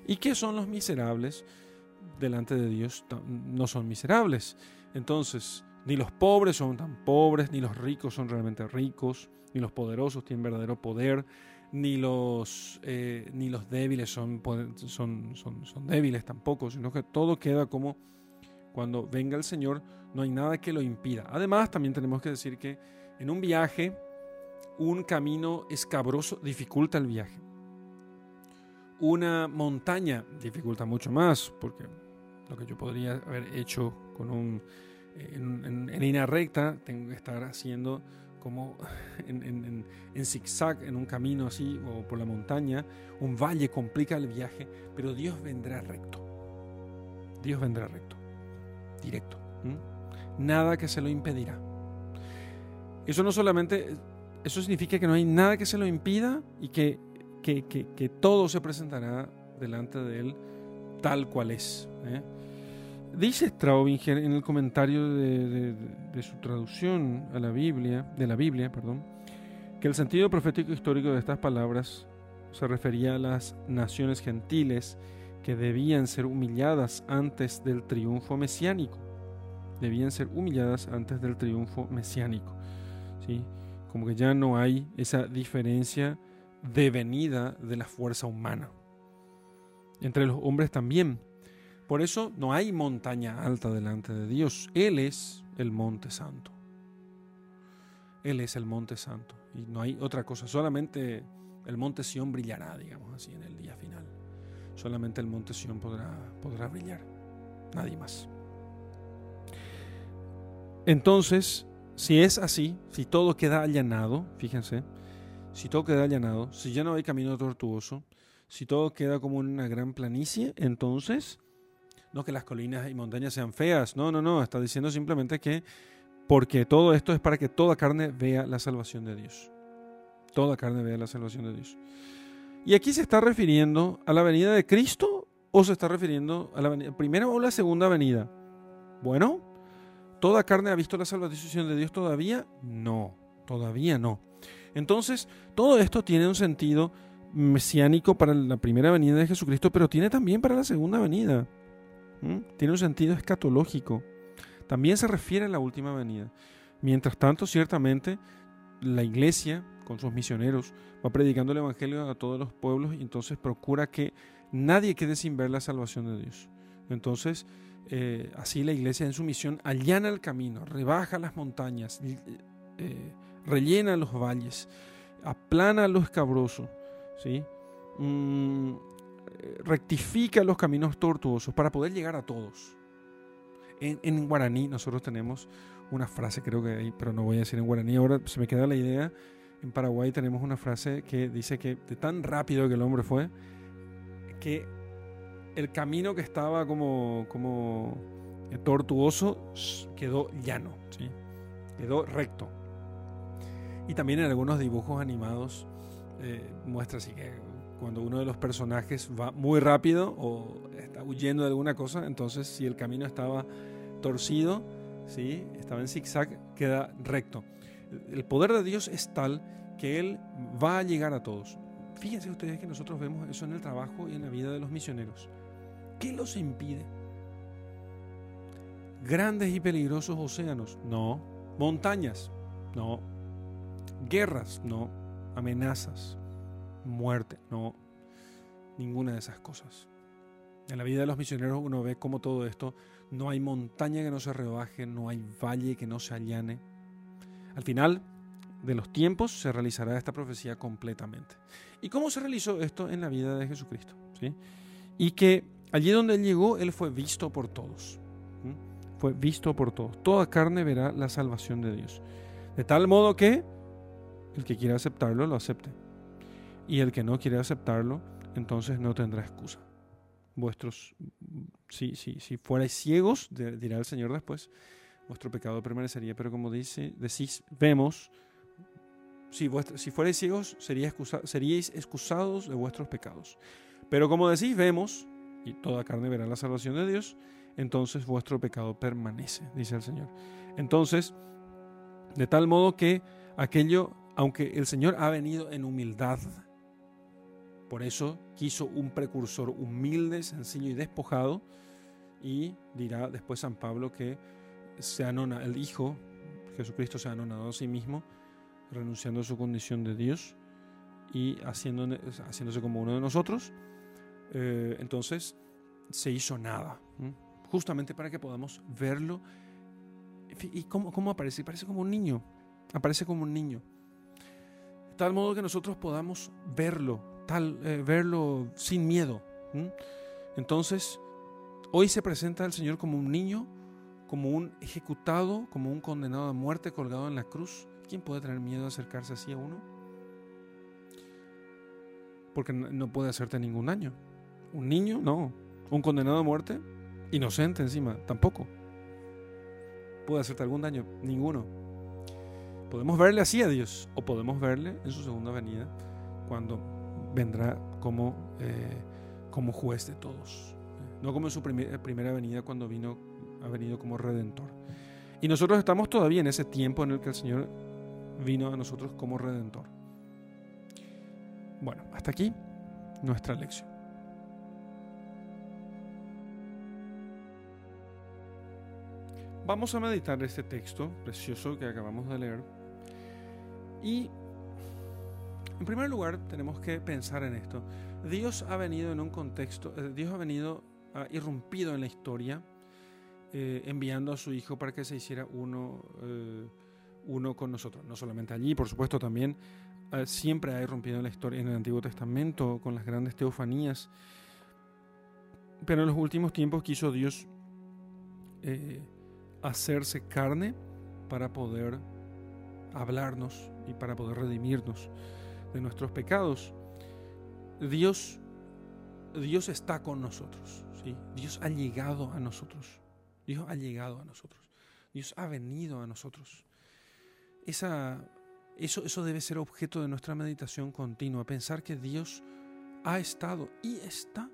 ¿Y qué son los miserables delante de Dios? No son miserables. Entonces, ni los pobres son tan pobres, ni los ricos son realmente ricos, ni los poderosos tienen verdadero poder, ni los, eh, ni los débiles son, son, son, son débiles tampoco, sino que todo queda como cuando venga el Señor, no hay nada que lo impida. Además, también tenemos que decir que en un viaje un camino escabroso dificulta el viaje. Una montaña dificulta mucho más, porque lo que yo podría haber hecho con un, en, línea recta, tengo que estar haciendo como en, en, zigzag, en un camino así, o por la montaña. Un valle complica el viaje, pero Dios vendrá recto. Dios vendrá recto, directo. Nada que se lo impedirá. Eso no solamente eso significa que no hay nada que se lo impida y que, que, todo se presentará delante de él tal cual es. ¿eh? Dice Straubinger en el comentario de, su traducción a la Biblia, de la Biblia, perdón, que el sentido profético histórico de estas palabras se refería a las naciones gentiles que debían ser humilladas antes del triunfo mesiánico. debían ser humilladas antes del triunfo mesiánico. ¿sí? Como que ya no hay esa diferencia de venida de la fuerza humana. Entre los hombres también. Por eso no hay montaña alta delante de Dios. Él es el monte santo. Él es el monte santo. Y no hay otra cosa. Solamente el monte Sión brillará, digamos así, en el día final. Solamente el monte Sión podrá, podrá brillar. Nadie más. Entonces, si es así, si todo queda allanado, fíjense, si todo queda allanado, si ya no hay camino tortuoso, si todo queda como una gran planicie, entonces, no que las colinas y montañas sean feas, no, no, no, está diciendo simplemente que porque todo esto es para que toda carne vea la salvación de Dios. Toda carne vea la salvación de Dios. Y aquí se está refiriendo a la venida de Cristo o se está refiriendo a la primera o la segunda venida. Bueno, ¿toda carne ha visto la salvación de Dios todavía? No, todavía no. Entonces, todo esto tiene un sentido mesiánico para la primera venida de Jesucristo, pero tiene también para la segunda venida. Tiene un sentido escatológico. También se refiere a la última venida. Mientras tanto, ciertamente, la iglesia, con sus misioneros, va predicando el Evangelio a todos los pueblos y entonces procura que nadie quede sin ver la salvación de Dios. Entonces, eh, así la iglesia en su misión allana el camino, rebaja las montañas, eh, rellena los valles, aplana lo escabroso, ¿sí? Mm, rectifica los caminos tortuosos para poder llegar a todos. En, guaraní nosotros tenemos una frase, creo que hay, pero no voy a decir en guaraní, ahora se me queda la idea. En Paraguay tenemos una frase que dice que de tan rápido que el hombre fue, que el camino que estaba como, como tortuoso quedó llano, ¿sí? quedó recto. Y también en algunos dibujos animados eh, muestra así que cuando uno de los personajes va muy rápido o está huyendo de alguna cosa, entonces si el camino estaba torcido, ¿sí? estaba en zigzag, queda recto. El poder de Dios es tal que Él va a llegar a todos. Fíjense ustedes que nosotros vemos eso en el trabajo y en la vida de los misioneros. ¿Qué los impide? Grandes y peligrosos océanos, no. Montañas, no. Guerras, no. Amenazas, muerte, no. Ninguna de esas cosas. En la vida de los misioneros uno ve cómo todo esto, no hay montaña que no se rebaje, no hay valle que no se allane. Al final de los tiempos se realizará esta profecía completamente. ¿Y cómo se realizó esto en la vida de Jesucristo? ¿Sí? Y que allí donde él llegó, él fue visto por todos. Fue visto por todos. Toda carne verá la salvación de Dios. De tal modo que el que quiera aceptarlo, lo acepte. Y el que no quiere aceptarlo, entonces no tendrá excusa. Vuestros, si, si, si fuerais ciegos, dirá el Señor después, vuestro pecado permanecería. Pero como dice, decís, vemos, si, si fuerais ciegos, seríais excusados de vuestros pecados. Pero como decís, vemos, y toda carne verá la salvación de Dios, entonces vuestro pecado permanece, dice el Señor. Entonces, de tal modo que aquello, aunque el Señor ha venido en humildad, por eso quiso un precursor humilde, sencillo y despojado, y dirá después San Pablo que se anona, el Hijo, Jesucristo se ha anonadado a sí mismo, renunciando a su condición de Dios y haciéndose como uno de nosotros. Eh, entonces se hizo nada justamente para que podamos verlo. ¿Y cómo, cómo aparece? Parece como un niño, aparece como un niño. Tal modo que nosotros podamos verlo, tal, eh, verlo sin miedo. Entonces, hoy se presenta el Señor como un niño, como un ejecutado, como un condenado a muerte colgado en la cruz. ¿Quién puede tener miedo de acercarse así a uno? Porque no puede hacerte ningún daño. Un niño, no. Un condenado a muerte, Inocente encima, tampoco. Puede hacerte algún daño, ninguno. Podemos verle así a Dios o podemos verle en su segunda venida cuando vendrá como, eh, como juez de todos. No como en su primera venida cuando vino, ha venido como redentor. Y nosotros estamos todavía en ese tiempo en el que el Señor vino a nosotros como redentor. Bueno, hasta aquí nuestra lección. Vamos a meditar este texto precioso que acabamos de leer. Y en primer lugar tenemos que pensar en esto. Dios ha venido en un contexto, eh, Dios ha venido, ha irrumpido en la historia, eh, enviando a su Hijo para que se hiciera uno, eh, uno con nosotros. No solamente allí, por supuesto también siempre ha irrumpido en la historia en el Antiguo Testamento con las grandes teofanías. Pero en los últimos tiempos quiso Dios hacerse carne para poder hablarnos y para poder redimirnos de nuestros pecados. Dios, Dios está con nosotros. ¿sí? Dios ha llegado a nosotros. Dios ha llegado a nosotros. Dios ha venido a nosotros. Esa, eso, eso debe ser objeto de nuestra meditación continua. Pensar que Dios ha estado y está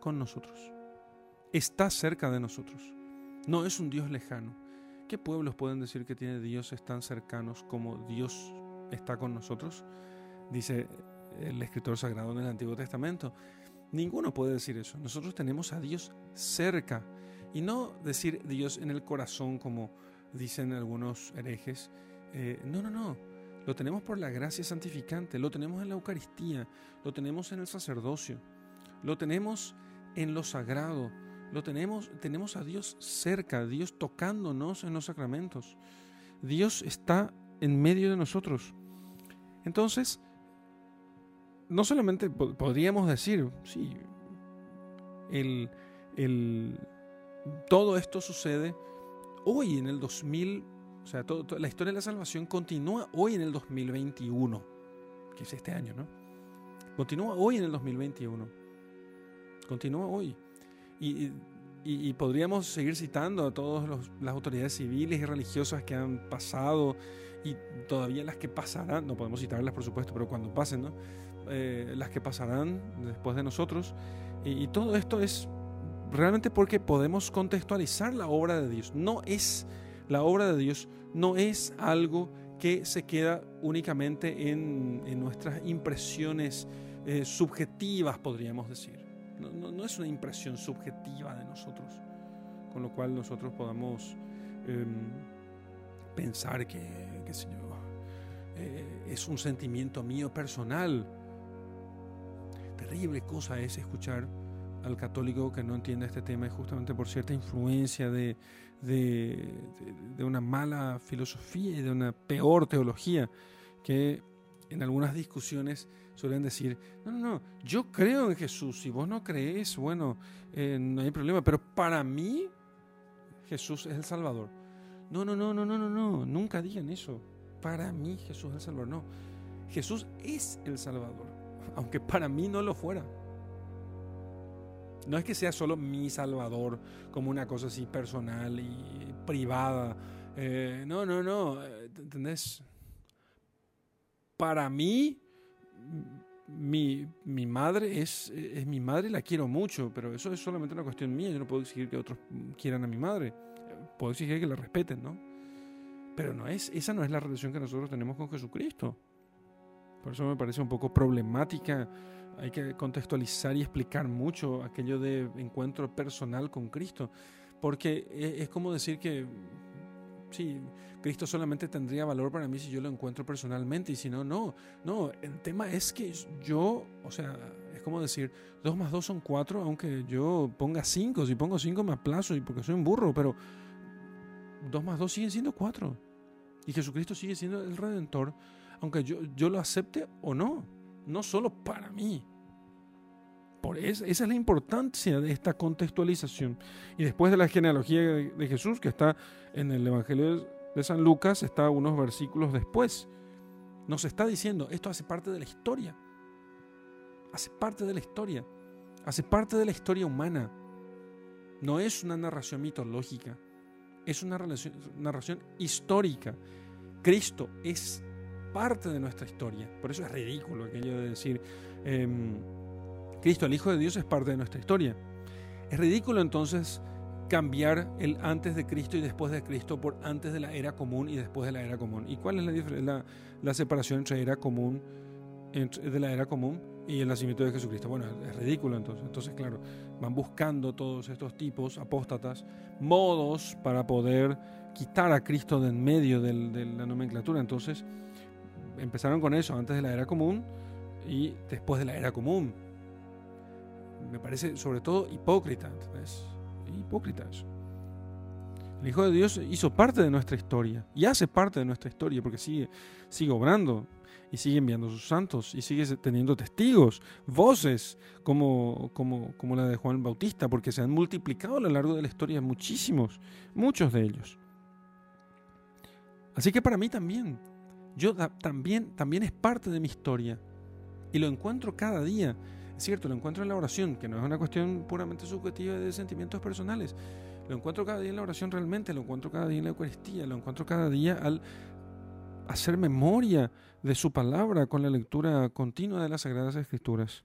con nosotros. Está cerca de nosotros. No es un Dios lejano. ¿Qué pueblos pueden decir que tiene dioses tan cercanos como Dios está con nosotros? Dice el escritor sagrado en el Antiguo Testamento. Ninguno puede decir eso. Nosotros tenemos a Dios cerca y no decir Dios en el corazón como dicen algunos herejes. Eh, no, no, no. Lo tenemos por la gracia santificante, lo tenemos en la Eucaristía, lo tenemos en el sacerdocio, lo tenemos en lo sagrado, lo tenemos, tenemos a Dios cerca, Dios tocándonos en los sacramentos. Dios está en medio de nosotros. Entonces, no solamente podríamos decir, sí, el, el, todo esto sucede hoy en el 2000, o sea, la historia de la salvación continúa hoy en el 2021, que es este año, ¿no? Continúa hoy en el 2021. Continúa hoy. Y, podríamos seguir citando a todas las autoridades civiles y religiosas que han pasado y todavía las que pasarán, no podemos citarlas por supuesto, pero cuando pasen, ¿no? Eh, las que pasarán después de nosotros. Y, todo esto es realmente porque podemos contextualizar la obra de Dios. No es la obra de Dios, no es algo que se queda únicamente en, nuestras impresiones eh, subjetivas, podríamos decir no, es una impresión subjetiva de nosotros, con lo cual nosotros podamos em, pensar que, eh, es un sentimiento mío personal. Terrible cosa es escuchar al católico que no entiende este tema justamente por cierta influencia de, de, una mala filosofía y de una peor teología que en algunas discusiones suelen decir, no, no, no, yo creo en Jesús, si vos no crees, bueno, eh, no hay problema, pero para mí Jesús es el Salvador. No, no, no, no, no, no, no, nunca digan eso. Para mí Jesús es el Salvador, no. Jesús es el Salvador, aunque para mí no lo fuera. No es que sea solo mi Salvador como una cosa así personal y privada. Eh, no, no, no, eh, ¿entendés? Para mí, mi, mi madre es, es, mi madre y la quiero mucho, pero eso es solamente una cuestión mía. Yo no puedo exigir que otros quieran a mi madre. Puedo exigir que la respeten, ¿no? Pero no es, esa no es la relación que nosotros tenemos con Jesucristo. Por eso me parece un poco problemática. Hay que contextualizar y explicar mucho aquello de encuentro personal con Cristo. Porque e, es como decir que sí, Cristo solamente tendría valor para mí si yo lo encuentro personalmente y si no, no. No, el tema es que yo, o sea, es como decir, dos más dos son cuatro, aunque yo ponga cinco. Si pongo cinco me aplazo y porque soy un burro, pero dos más dos siguen siendo cuatro. Y Jesucristo sigue siendo el redentor, aunque yo, yo lo acepte o no. No solo para mí, por eso, esa es la importancia de esta contextualización. Y después de la genealogía de, Jesús, que está en el Evangelio de San Lucas, está unos versículos después. Nos está diciendo, esto hace parte de la historia. Hace parte de la historia. Hace parte de la historia humana. No es una narración mitológica. Es una narración histórica. Cristo es parte de nuestra historia. Por eso es ridículo aquello de decir... Em, Cristo, el Hijo de Dios, es parte de nuestra historia. Es ridículo entonces cambiar el antes de Cristo y después de Cristo por antes de la era común y después de la era común. ¿Y cuál es la, la, separación entre era común, de la era común y el nacimiento de Jesucristo. Bueno, es ridículo entonces. Entonces, claro, van buscando todos estos tipos apóstatas modos para poder quitar a Cristo de en medio de la nomenclatura. Entonces, empezaron con eso antes de la era común y después de la era común. Me parece sobre todo hipócrita, ¿entendés? Hipócrita eso. El Hijo de Dios hizo parte de nuestra historia y hace parte de nuestra historia porque sigue, obrando y sigue enviando sus santos y sigue teniendo testigos, voces como, como, como la de Juan Bautista, porque se han multiplicado a lo largo de la historia muchísimos, muchos de ellos. Así que para mí también, yo también, también es parte de mi historia y lo encuentro cada día. Es cierto, lo encuentro en la oración, que no es una cuestión puramente subjetiva de sentimientos personales. Lo encuentro cada día en la oración realmente, lo encuentro cada día en la Eucaristía, lo encuentro cada día al hacer memoria de su palabra con la lectura continua de las Sagradas Escrituras.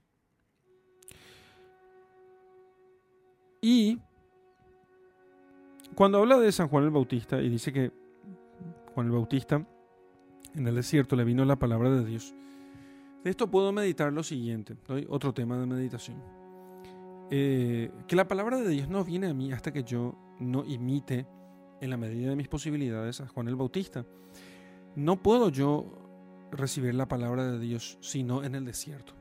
Y cuando habla de San Juan el Bautista y dice que Juan el Bautista en el desierto le vino la palabra de Dios, de esto puedo meditar lo siguiente, otro tema de meditación. Eh, que la palabra de Dios no viene a mí hasta que yo no imite en la medida de mis posibilidades a Juan el Bautista. No puedo yo recibir la palabra de Dios sino en el desierto.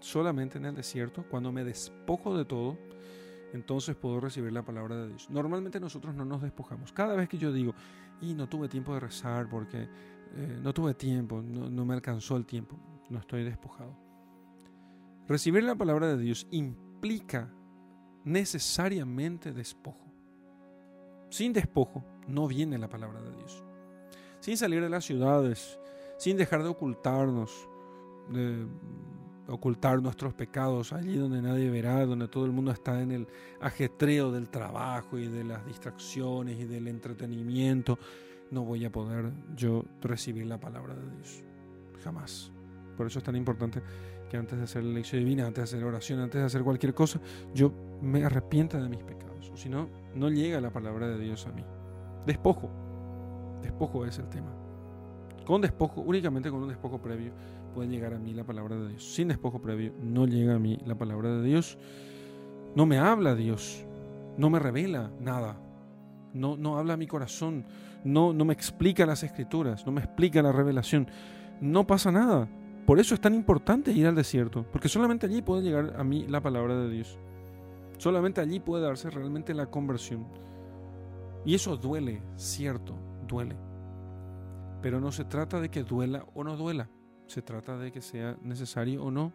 Solamente en el desierto, cuando me despojo de todo, entonces puedo recibir la palabra de Dios. Normalmente nosotros no nos despojamos. Cada vez que yo digo, y no tuve tiempo de rezar porque eh, no tuve tiempo, no, me alcanzó el tiempo, no estoy despojado. Recibir la palabra de Dios implica necesariamente despojo. Sin despojo no viene la palabra de Dios. Sin salir de las ciudades, sin dejar de ocultarnos, de ocultar nuestros pecados allí donde nadie verá, donde todo el mundo está en el ajetreo del trabajo y de las distracciones y del entretenimiento, no voy a poder yo recibir la palabra de Dios. Jamás. Por eso es tan importante que antes de hacer la lección divina, antes de hacer oración, antes de hacer cualquier cosa, yo me arrepienta de mis pecados. Si no, no llega la palabra de Dios a mí. Despojo. Despojo es el tema. Con despojo, únicamente con un despojo previo, puede llegar a mí la palabra de Dios. Sin despojo previo, no llega a mí la palabra de Dios. No me habla Dios. No me revela nada. No, no habla mi corazón. No, no me explica las escrituras. No me explica la revelación. No pasa nada. Por eso es tan importante ir al desierto. Porque solamente allí puede llegar a mí la palabra de Dios. Solamente allí puede darse realmente la conversión. Y eso duele, cierto, duele. Pero no se trata de que duela o no duela, se trata de que sea necesario o no.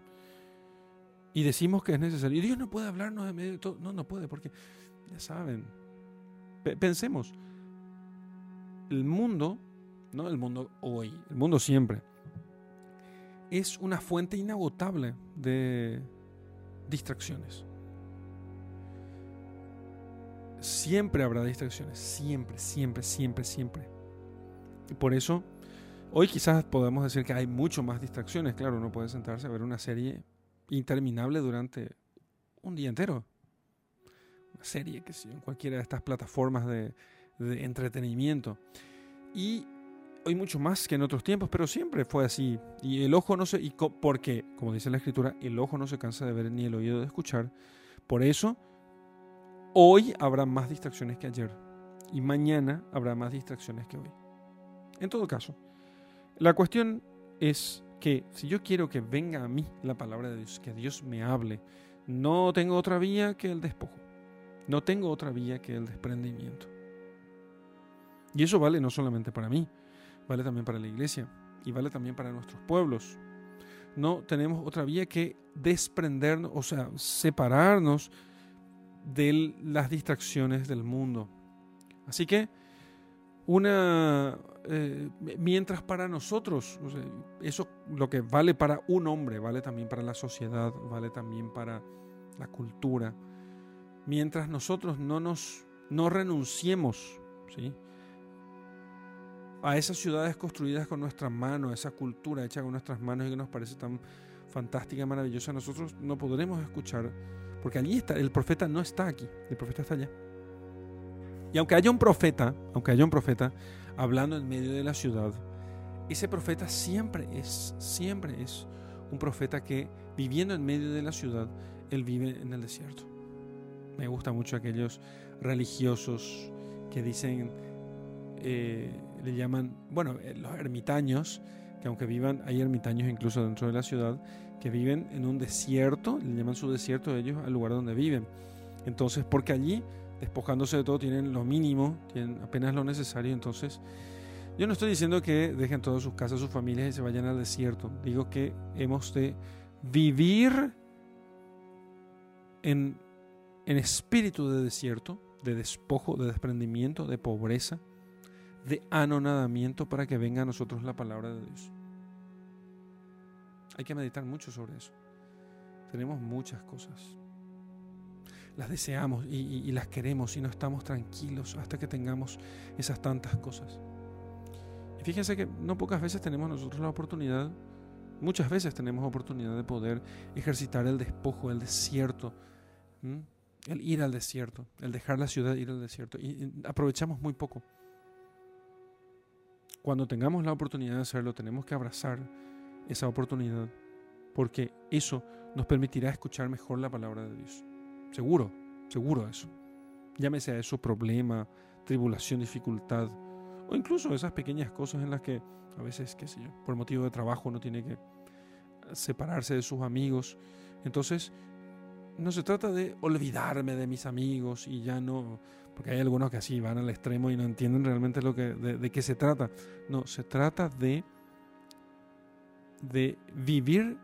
Y decimos que es necesario. Y Dios no puede hablarnos de medio de todo. No, no puede, porque ya saben. pensemos. El mundo, no el mundo hoy, el mundo siempre, es una fuente inagotable de distracciones. Siempre habrá distracciones, siempre, siempre, siempre, siempre. Y por eso, hoy quizás podemos decir que hay mucho más distracciones. Claro, uno puede sentarse a ver una serie interminable durante un día entero. Una serie que sí, en cualquiera de estas plataformas de, entretenimiento. Y hoy mucho más que en otros tiempos, pero siempre fue así. Y el ojo no se... Y porque, como dice la escritura, el ojo no se cansa de ver ni el oído de escuchar. Por eso, hoy habrá más distracciones que ayer. Y mañana habrá más distracciones que hoy. En todo caso, la cuestión es que si yo quiero que venga a mí la palabra de Dios, que Dios me hable, no tengo otra vía que el despojo. No tengo otra vía que el desprendimiento. Y eso vale no solamente para mí, vale también para la iglesia y vale también para nuestros pueblos. No tenemos otra vía que desprendernos, o sea, separarnos de las distracciones del mundo. Así que una eh, mientras para nosotros eso lo que vale para un hombre vale también para la sociedad vale también para la cultura mientras nosotros no nos no renunciemos ¿sí? A esas ciudades construidas con nuestras manos esa cultura hecha con nuestras manos y que nos parece tan fantástica y maravillosa nosotros no podremos escuchar porque allí está el profeta no está aquí el profeta está allá y aunque haya un profeta, aunque haya un profeta hablando en medio de la ciudad, ese profeta siempre es, siempre es un profeta que viviendo en medio de la ciudad, él vive en el desierto. Me gusta mucho aquellos religiosos que dicen, eh, le llaman, bueno, eh, los ermitaños, que aunque vivan, hay ermitaños incluso dentro de la ciudad, que viven en un desierto, le llaman su desierto ellos al lugar donde viven. Entonces, porque allí, despojándose de todo, tienen lo mínimo, tienen apenas lo necesario, entonces... Yo no estoy diciendo que dejen todas sus casas, sus familias y se vayan al desierto. Digo que hemos de vivir en, en espíritu de desierto, de despojo, de desprendimiento, de pobreza, de anonadamiento para que venga a nosotros la palabra de Dios. Hay que meditar mucho sobre eso. Tenemos muchas cosas. Las deseamos y, las queremos y no estamos tranquilos hasta que tengamos esas tantas cosas. Y fíjense que no pocas veces tenemos nosotros la oportunidad, muchas veces tenemos oportunidad de poder ejercitar el despojo, el desierto, el ir al desierto, el dejar la ciudad, ir al desierto. y aprovechamos muy poco. Cuando tengamos la oportunidad de hacerlo, tenemos que abrazar esa oportunidad, porque eso nos permitirá escuchar mejor la palabra de Dios. Seguro, seguro eso. Llámese a eso problema, tribulación, dificultad, o incluso esas pequeñas cosas en las que a veces, qué sé yo, por motivo de trabajo uno tiene que separarse de sus amigos. Entonces, no se trata de olvidarme de mis amigos y ya no, porque hay algunos que así van al extremo y no entienden realmente lo que, de, qué se trata. No, se trata de, de vivir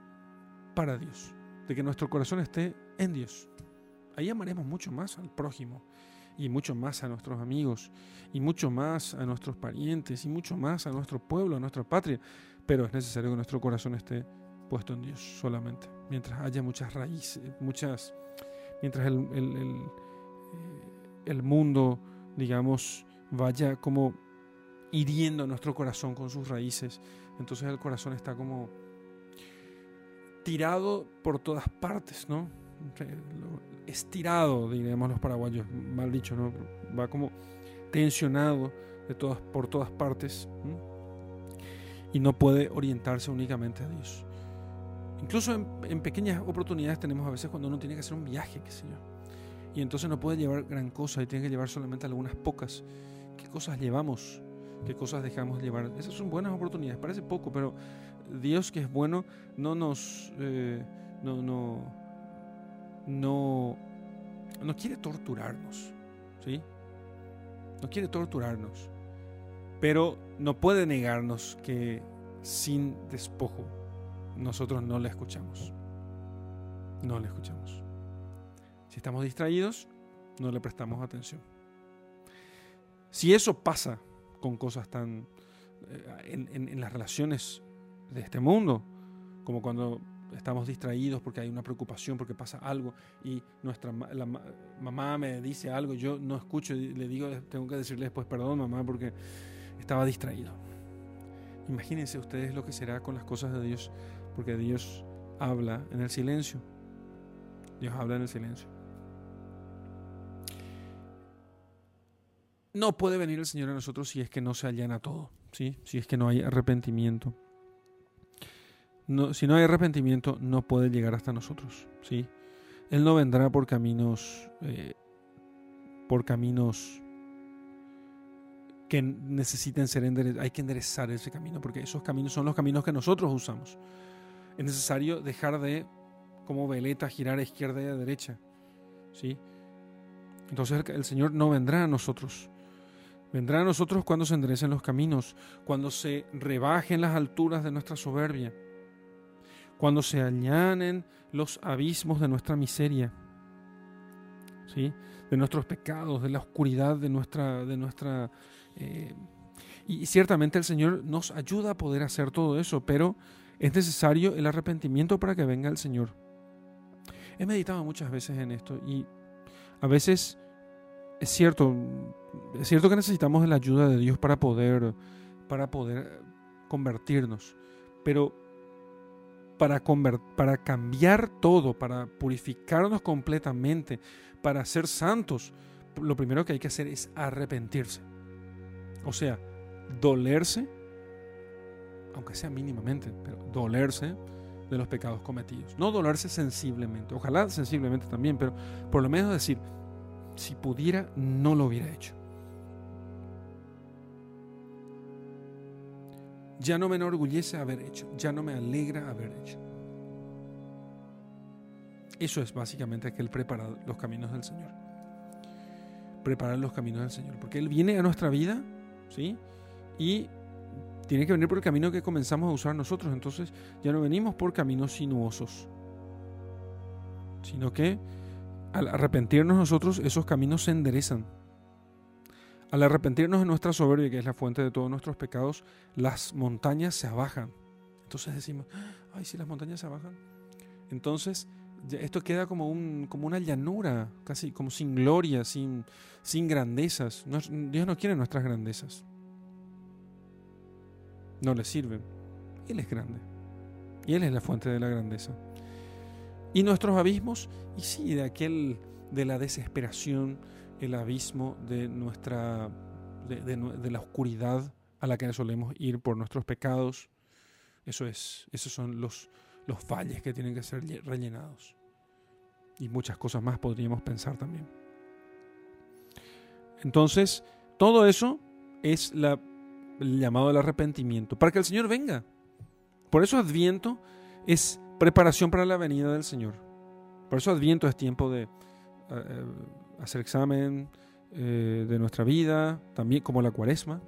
para Dios, de que nuestro corazón esté en Dios. Ahí amaremos mucho más al prójimo y mucho más a nuestros amigos y mucho más a nuestros parientes y mucho más a nuestro pueblo, a nuestra patria, pero es necesario que nuestro corazón esté puesto en Dios solamente, mientras haya muchas raíces, muchas, mientras el, el, el, mundo, digamos, vaya como hiriendo nuestro corazón con sus raíces, entonces el corazón está como tirado por todas partes, ¿no? Estirado, diríamos los paraguayos, mal dicho, ¿no? Va como tensionado de todas, por todas partes y no puede orientarse únicamente a Dios. Incluso en, pequeñas oportunidades tenemos a veces cuando uno tiene que hacer un viaje, qué sé yo. Y entonces no puede llevar gran cosa y tiene que llevar solamente algunas pocas. ¿Qué cosas llevamos? ¿Qué cosas dejamos llevar? Esas son buenas oportunidades. Parece poco, pero Dios que es bueno no nos... Eh, no, no, no, no quiere torturarnos. ¿Sí? No quiere torturarnos. Pero no puede negarnos que sin despojo nosotros no le escuchamos. No le escuchamos. Si estamos distraídos, no le prestamos atención. Si eso pasa con cosas tan... Eh, en, las relaciones de este mundo, como cuando estamos distraídos porque hay una preocupación, porque pasa algo y nuestra la, mamá me dice algo, yo no escucho y le digo, tengo que decirle después perdón mamá porque estaba distraído. Imagínense ustedes lo que será con las cosas de Dios porque Dios habla en el silencio. Dios habla en el silencio. No puede venir el Señor a nosotros si es que no se allana todo, ¿sí? si es que no hay arrepentimiento. No, si no hay arrepentimiento, no puede llegar hasta nosotros. ¿sí? Él no vendrá por caminos, eh, por caminos que necesiten ser enderezados. Hay que enderezar ese camino, porque esos caminos son los caminos que nosotros usamos es necesario dejar de, como veleta, girar a izquierda y a derecha. ¿sí? Entonces el Señor no vendrá a nosotros. Vendrá a nosotros cuando se enderecen los caminos, cuando se rebajen las alturas de nuestra soberbia, cuando se añanen los abismos de nuestra miseria, ¿sí? de nuestros pecados, de la oscuridad de nuestra... De nuestra eh, y ciertamente el Señor nos ayuda a poder hacer todo eso, pero es necesario el arrepentimiento para que venga el Señor. He meditado muchas veces en esto y a veces es cierto, es cierto que necesitamos la ayuda de Dios para poder, para poder convertirnos, pero para, para cambiar todo, para purificarnos completamente, para ser santos, lo primero que hay que hacer es arrepentirse. O sea, dolerse aunque sea mínimamente, pero dolerse de los pecados cometidos. No dolerse sensiblemente, ojalá sensiblemente también, pero por lo menos decir, si pudiera, no lo hubiera hecho. Ya no me enorgullece haber hecho, ya no me alegra haber hecho. Eso es básicamente aquel preparar los caminos del Señor. Preparar los caminos del Señor. Porque Él viene a nuestra vida, ¿sí? Y tiene que venir por el camino que comenzamos a usar nosotros. Entonces ya no venimos por caminos sinuosos, sino que al arrepentirnos nosotros, esos caminos se enderezan. Al arrepentirnos de nuestra soberbia, que es la fuente de todos nuestros pecados, las montañas se abajan. Entonces decimos, ay, si las montañas se abajan. Entonces esto queda como, un, como una llanura, casi como sin gloria, sin, sin grandezas. Dios no quiere nuestras grandezas. No le sirven. Él es grande. Y Él es la fuente de la grandeza. Y nuestros abismos, y sí, de aquel, de la desesperación, el abismo de nuestra, de, la oscuridad a la que solemos ir por nuestros pecados. Eso es, esos son los, los valles que tienen que ser rellenados. Y muchas cosas más podríamos pensar también. Entonces, todo eso es la, el llamado al arrepentimiento, para que el Señor venga. Por eso Adviento es preparación para la venida del Señor. Por eso Adviento es tiempo de eh, eh, hacer examen eh, de nuestra vida, también como la cuaresma.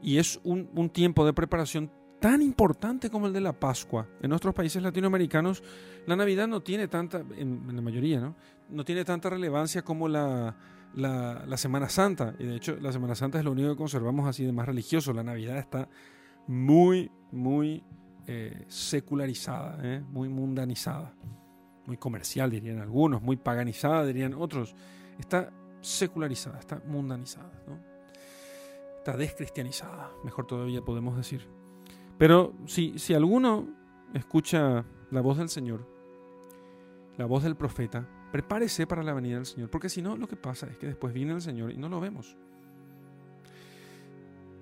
y es un, un tiempo de preparación tan importante como el de la Pascua. En nuestros países latinoamericanos la Navidad no tiene tanta, en, la mayoría, ¿no? No tiene tanta relevancia como la, la, Semana Santa. Y de hecho la Semana Santa es lo único que conservamos así de más religioso. La Navidad está muy, muy eh, secularizada, ¿eh? muy mundanizada. Muy comercial, dirían algunos, muy paganizada, dirían otros. Está secularizada, está mundanizada, está descristianizada, mejor todavía podemos decir. Pero si, si alguno escucha la voz del Señor, la voz del profeta, prepárese para la venida del Señor, porque si no, lo que pasa es que después viene el Señor y no lo vemos.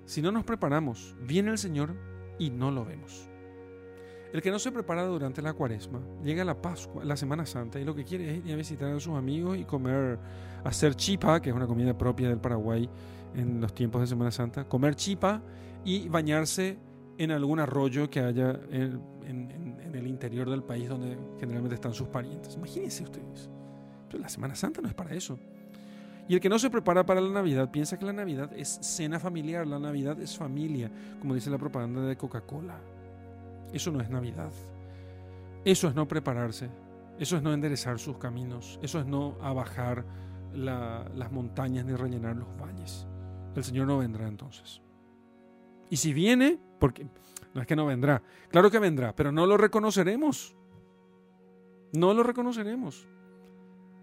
Si no nos preparamos, viene el Señor y no lo vemos. El que no se prepara durante la cuaresma, llega a la Pascua, la Semana Santa, y lo que quiere es ir a visitar a sus amigos y comer, hacer chipa, que es una comida propia del Paraguay en los tiempos de Semana Santa, comer chipa y bañarse en algún arroyo que haya en, el interior del país donde generalmente están sus parientes. Imagínense ustedes. La Semana Santa no es para eso. Y el que no se prepara para la Navidad piensa que la Navidad es cena familiar, la Navidad es familia, como dice la propaganda de Coca-Cola. Eso no es Navidad. Eso es no prepararse. Eso es no enderezar sus caminos. Eso es no abajar las montañas ni rellenar los valles. El Señor no vendrá entonces. Y si viene, porque no es que no vendrá, claro que vendrá, pero no lo reconoceremos. No lo reconoceremos.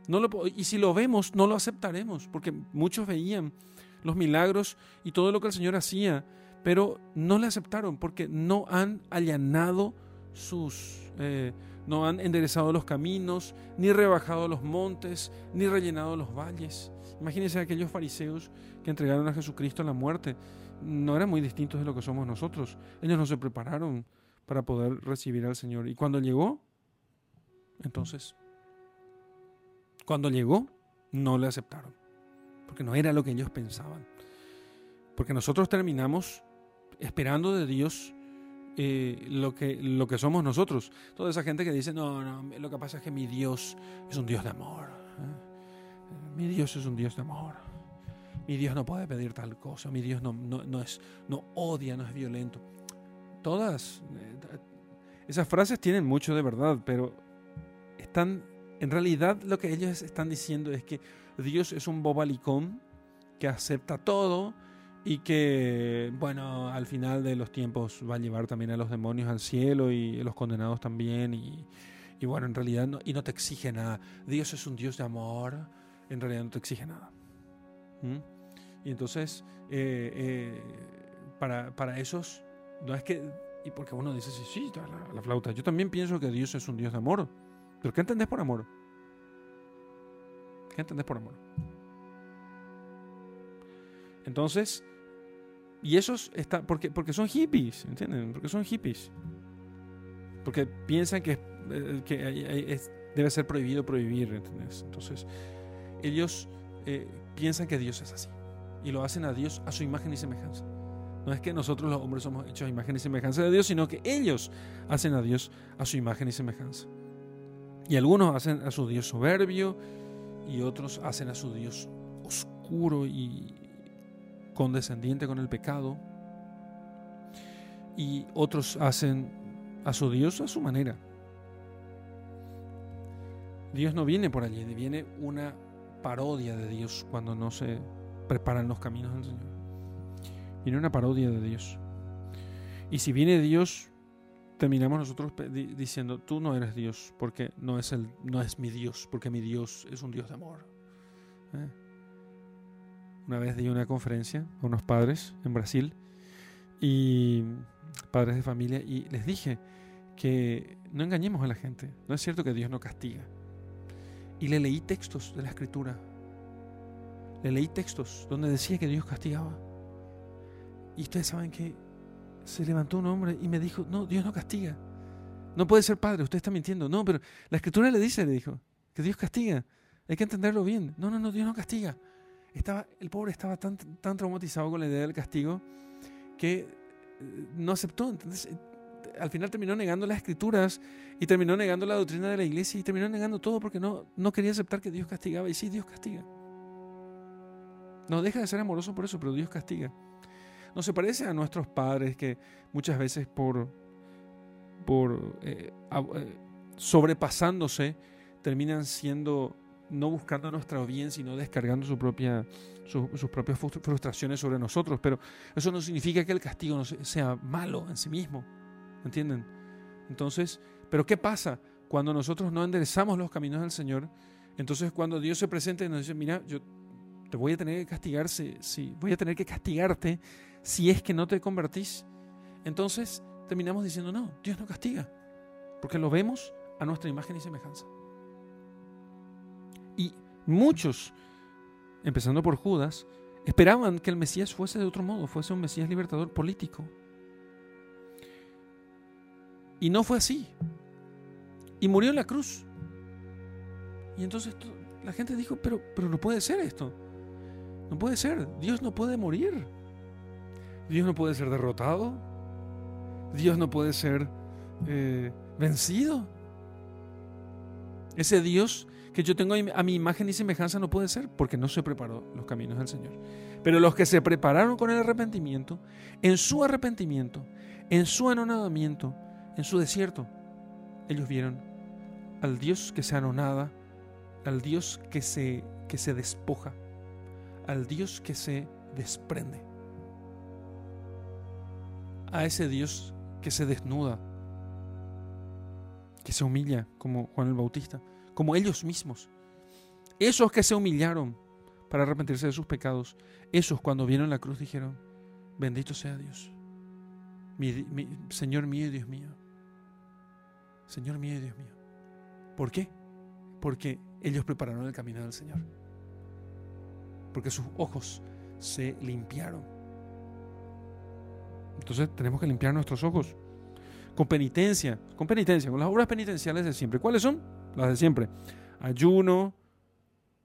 No lo, y si lo vemos, no lo aceptaremos, porque muchos veían los milagros y todo lo que el Señor hacía, pero no le aceptaron porque no han allanado sus, eh, no han enderezado los caminos, ni rebajado los montes, ni rellenado los valles. Imagínense aquellos fariseos que entregaron a Jesucristo a la muerte no eran muy distintos de lo que somos nosotros. Ellos no se prepararon para poder recibir al Señor. Y cuando llegó, entonces, cuando llegó, no le aceptaron. Porque no era lo que ellos pensaban. Porque nosotros terminamos esperando de Dios eh, lo, que, lo que somos nosotros. Toda esa gente que dice, no, no, lo que pasa es que mi Dios es un Dios de amor. ¿eh? Mi Dios es un Dios de amor mi Dios no puede pedir tal cosa, mi Dios no, es, no odia, no es violento. Todas eh, esas frases tienen mucho de verdad, pero están, en realidad lo que ellos están diciendo es que Dios es un bobalicón que acepta todo y que, bueno, al final de los tiempos va a llevar también a los demonios al cielo y a los condenados también y, bueno, en realidad no, y no te exige nada. Dios es un Dios de amor, en realidad no te exige nada. ¿Mm? Y entonces, eh, eh, para, para, esos, no es que, y porque uno dice, sí, sí, la, la, flauta, yo también pienso que Dios es un Dios de amor. Pero ¿qué entendés por amor? ¿Qué entendés por amor? Entonces, y esos están, porque, porque son hippies, ¿entienden? Porque son hippies. Porque piensan que, eh, que debe ser prohibido prohibir, ¿entendés? Entonces, ellos piensan que Dios es así y lo hacen a Dios a su imagen y semejanza. No es que nosotros los hombres somos hechos a imagen y semejanza de Dios, sino que ellos hacen a Dios a su imagen y semejanza. Y algunos hacen a su Dios soberbio y otros hacen a su Dios oscuro y condescendiente con el pecado. Y otros hacen a su Dios a su manera. Dios no viene por allí, viene una parodia de Dios cuando no se preparan los caminos del Señor. Viene una parodia de Dios. Y si viene Dios, terminamos nosotros diciendo, tú no eres Dios, porque no es, el, no es mi Dios, porque mi Dios es un Dios de amor. ¿Eh? Una vez di una conferencia a unos padres en Brasil, y padres de familia, y les dije que no engañemos a la gente. No es cierto que Dios no castiga. Y le leí textos de la escritura. Le leí textos donde decía que Dios castigaba. Y ustedes saben que se levantó un hombre y me dijo, no, Dios no castiga. No puede ser padre, usted está mintiendo. No, pero la escritura le dice, le dijo, que Dios castiga. Hay que entenderlo bien. No, no, no, Dios no castiga. Estaba, el pobre estaba tan, traumatizado con la idea del castigo que eh, no aceptó. Entonces, al final terminó negando las escrituras y terminó negando la doctrina de la iglesia y terminó negando todo porque no, no quería aceptar que Dios castigaba. Y sí, Dios castiga. No deja de ser amoroso por eso, pero Dios castiga. No se parece a nuestros padres que muchas veces por, por eh, eh, sobrepasándose terminan siendo no buscando nuestro bien, sino descargando su propia, sus propias frustraciones sobre nosotros. Pero eso no significa que el castigo sea malo en sí mismo. ¿Entienden? Entonces, pero ¿qué pasa cuando nosotros no enderezamos los caminos del Señor? Entonces, cuando Dios se presenta y nos dice, mira, yo te voy a tener que castigar, si, voy a tener que castigarte si es que no te convertís. Entonces, terminamos diciendo, no, Dios no castiga, porque lo vemos a nuestra imagen y semejanza. Y muchos, empezando por Judas, esperaban que el Mesías fuese de otro modo, fuese un Mesías libertador político. Y no fue así. Y murió en la cruz. Y entonces la gente dijo, pero, pero no puede ser esto. No puede ser. Dios no puede morir. Dios no puede ser derrotado. Dios no puede ser eh, vencido. Ese Dios que yo tengo a mi imagen y semejanza no puede ser porque no se preparó los caminos del Señor. Pero los que se prepararon con el arrepentimiento, en su arrepentimiento, en su anonadamiento, en su desierto, ellos vieron al Dios que se anonada, al Dios que se, que se despoja, al Dios que se desprende, a ese Dios que se desnuda, que se humilla como Juan el Bautista, como ellos mismos. Esos que se humillaron para arrepentirse de sus pecados, esos cuando vieron la cruz dijeron, bendito sea Dios, mi, Señor mío y Dios mío. Señor mío y Dios mío. ¿Por qué? Porque ellos prepararon el camino del Señor. Porque sus ojos se limpiaron. Entonces tenemos que limpiar nuestros ojos con penitencia, con penitencia, con las obras penitenciales de siempre. ¿Cuáles son? Las de siempre. Ayuno,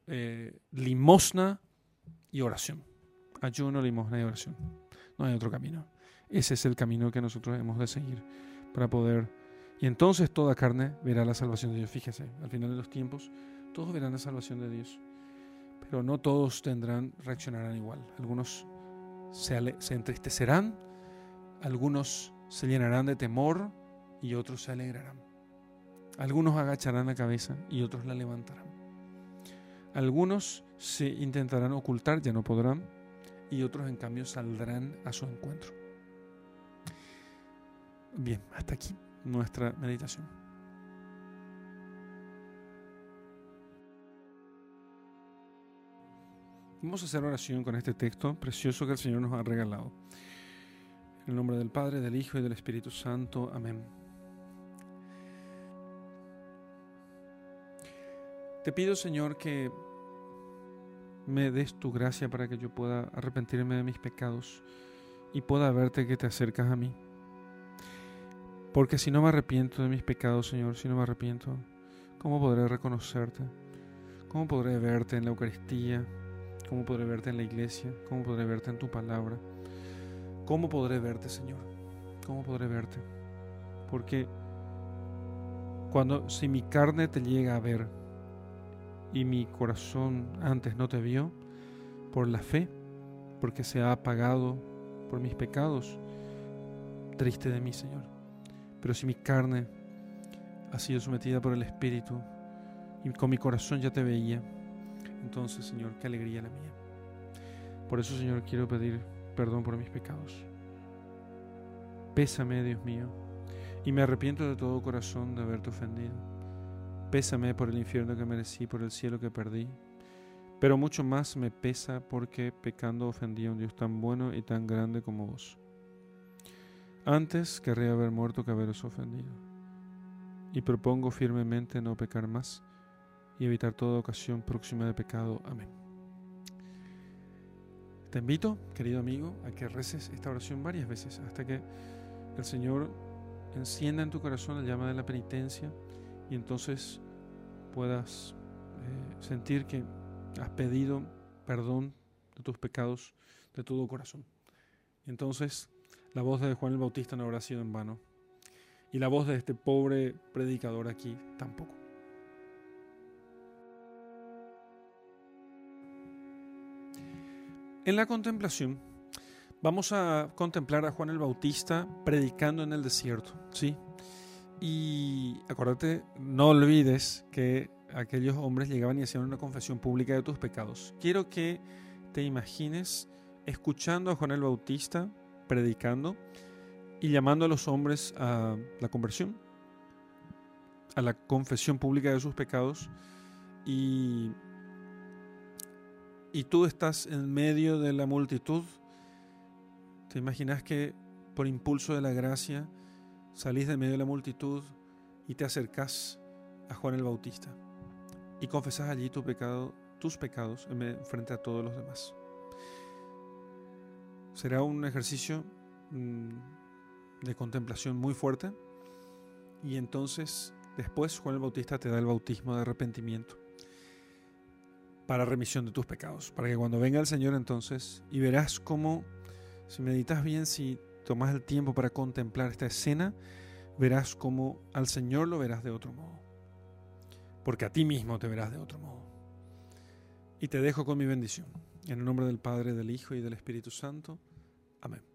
eh, limosna y oración. Ayuno, limosna y oración. No hay otro camino. Ese es el camino que nosotros hemos de seguir para poder y entonces toda carne verá la salvación de Dios. Fíjese, al final de los tiempos, todos verán la salvación de Dios. Pero no todos tendrán, reaccionarán igual. Algunos se, se entristecerán, algunos se llenarán de temor y otros se alegrarán. Algunos agacharán la cabeza y otros la levantarán. Algunos se intentarán ocultar, ya no podrán, y otros en cambio saldrán a su encuentro. Bien, hasta aquí nuestra meditación. Vamos a hacer oración con este texto precioso que el Señor nos ha regalado. En el nombre del Padre, del Hijo y del Espíritu Santo. Amén. Te pido, Señor, que me des tu gracia para que yo pueda arrepentirme de mis pecados y pueda verte que te acercas a mí Porque si no me arrepiento de mis pecados, Señor, si no me arrepiento, ¿cómo podré reconocerte? ¿Cómo podré verte en la Eucaristía? ¿Cómo podré verte en la iglesia? ¿Cómo podré verte en tu palabra? ¿Cómo podré verte, Señor? ¿Cómo podré verte? Porque cuando si mi carne te llega a ver y mi corazón antes no te vio, por la fe, porque se ha apagado por mis pecados, triste de mí, Señor. Pero si mi carne ha sido sometida por el Espíritu y con mi corazón ya te veía, entonces, Señor, qué alegría la mía. Por eso, Señor, quiero pedir perdón por mis pecados. Pésame, Dios mío, y me arrepiento de todo corazón de haberte ofendido. Pésame por el infierno que merecí, por el cielo que perdí, pero mucho más me pesa porque pecando ofendí a un Dios tan bueno y tan grande como vos. Antes querría haber muerto que haberos ofendido, y propongo firmemente no pecar más y evitar toda ocasión próxima de pecado. Amén. Te invito, querido amigo, a que reces esta oración varias veces hasta que el Señor encienda en tu corazón la llama de la penitencia y entonces puedas eh, sentir que has pedido perdón de tus pecados de todo corazón. Entonces la voz de Juan el Bautista no habrá sido en vano. Y la voz de este pobre predicador aquí tampoco. En la contemplación vamos a contemplar a Juan el Bautista predicando en el desierto, ¿sí? Y acuérdate, no olvides que aquellos hombres llegaban y hacían una confesión pública de tus pecados. Quiero que te imagines escuchando a Juan el Bautista predicando y llamando a los hombres a la conversión, a la confesión pública de sus pecados y y tú estás en medio de la multitud, te imaginas que por impulso de la gracia salís de medio de la multitud y te acercás a Juan el Bautista y confesás allí tu pecado, tus pecados frente a todos los demás. Será un ejercicio mm, de contemplación muy fuerte y entonces después Juan el Bautista te da el bautismo de arrepentimiento para remisión de tus pecados, para que cuando venga el Señor entonces, y verás cómo, si meditas bien, si tomas el tiempo para contemplar esta escena, verás cómo al Señor lo verás de otro modo, porque a ti mismo te verás de otro modo. Y te dejo con mi bendición, en el nombre del Padre, del Hijo y del Espíritu Santo. Amén.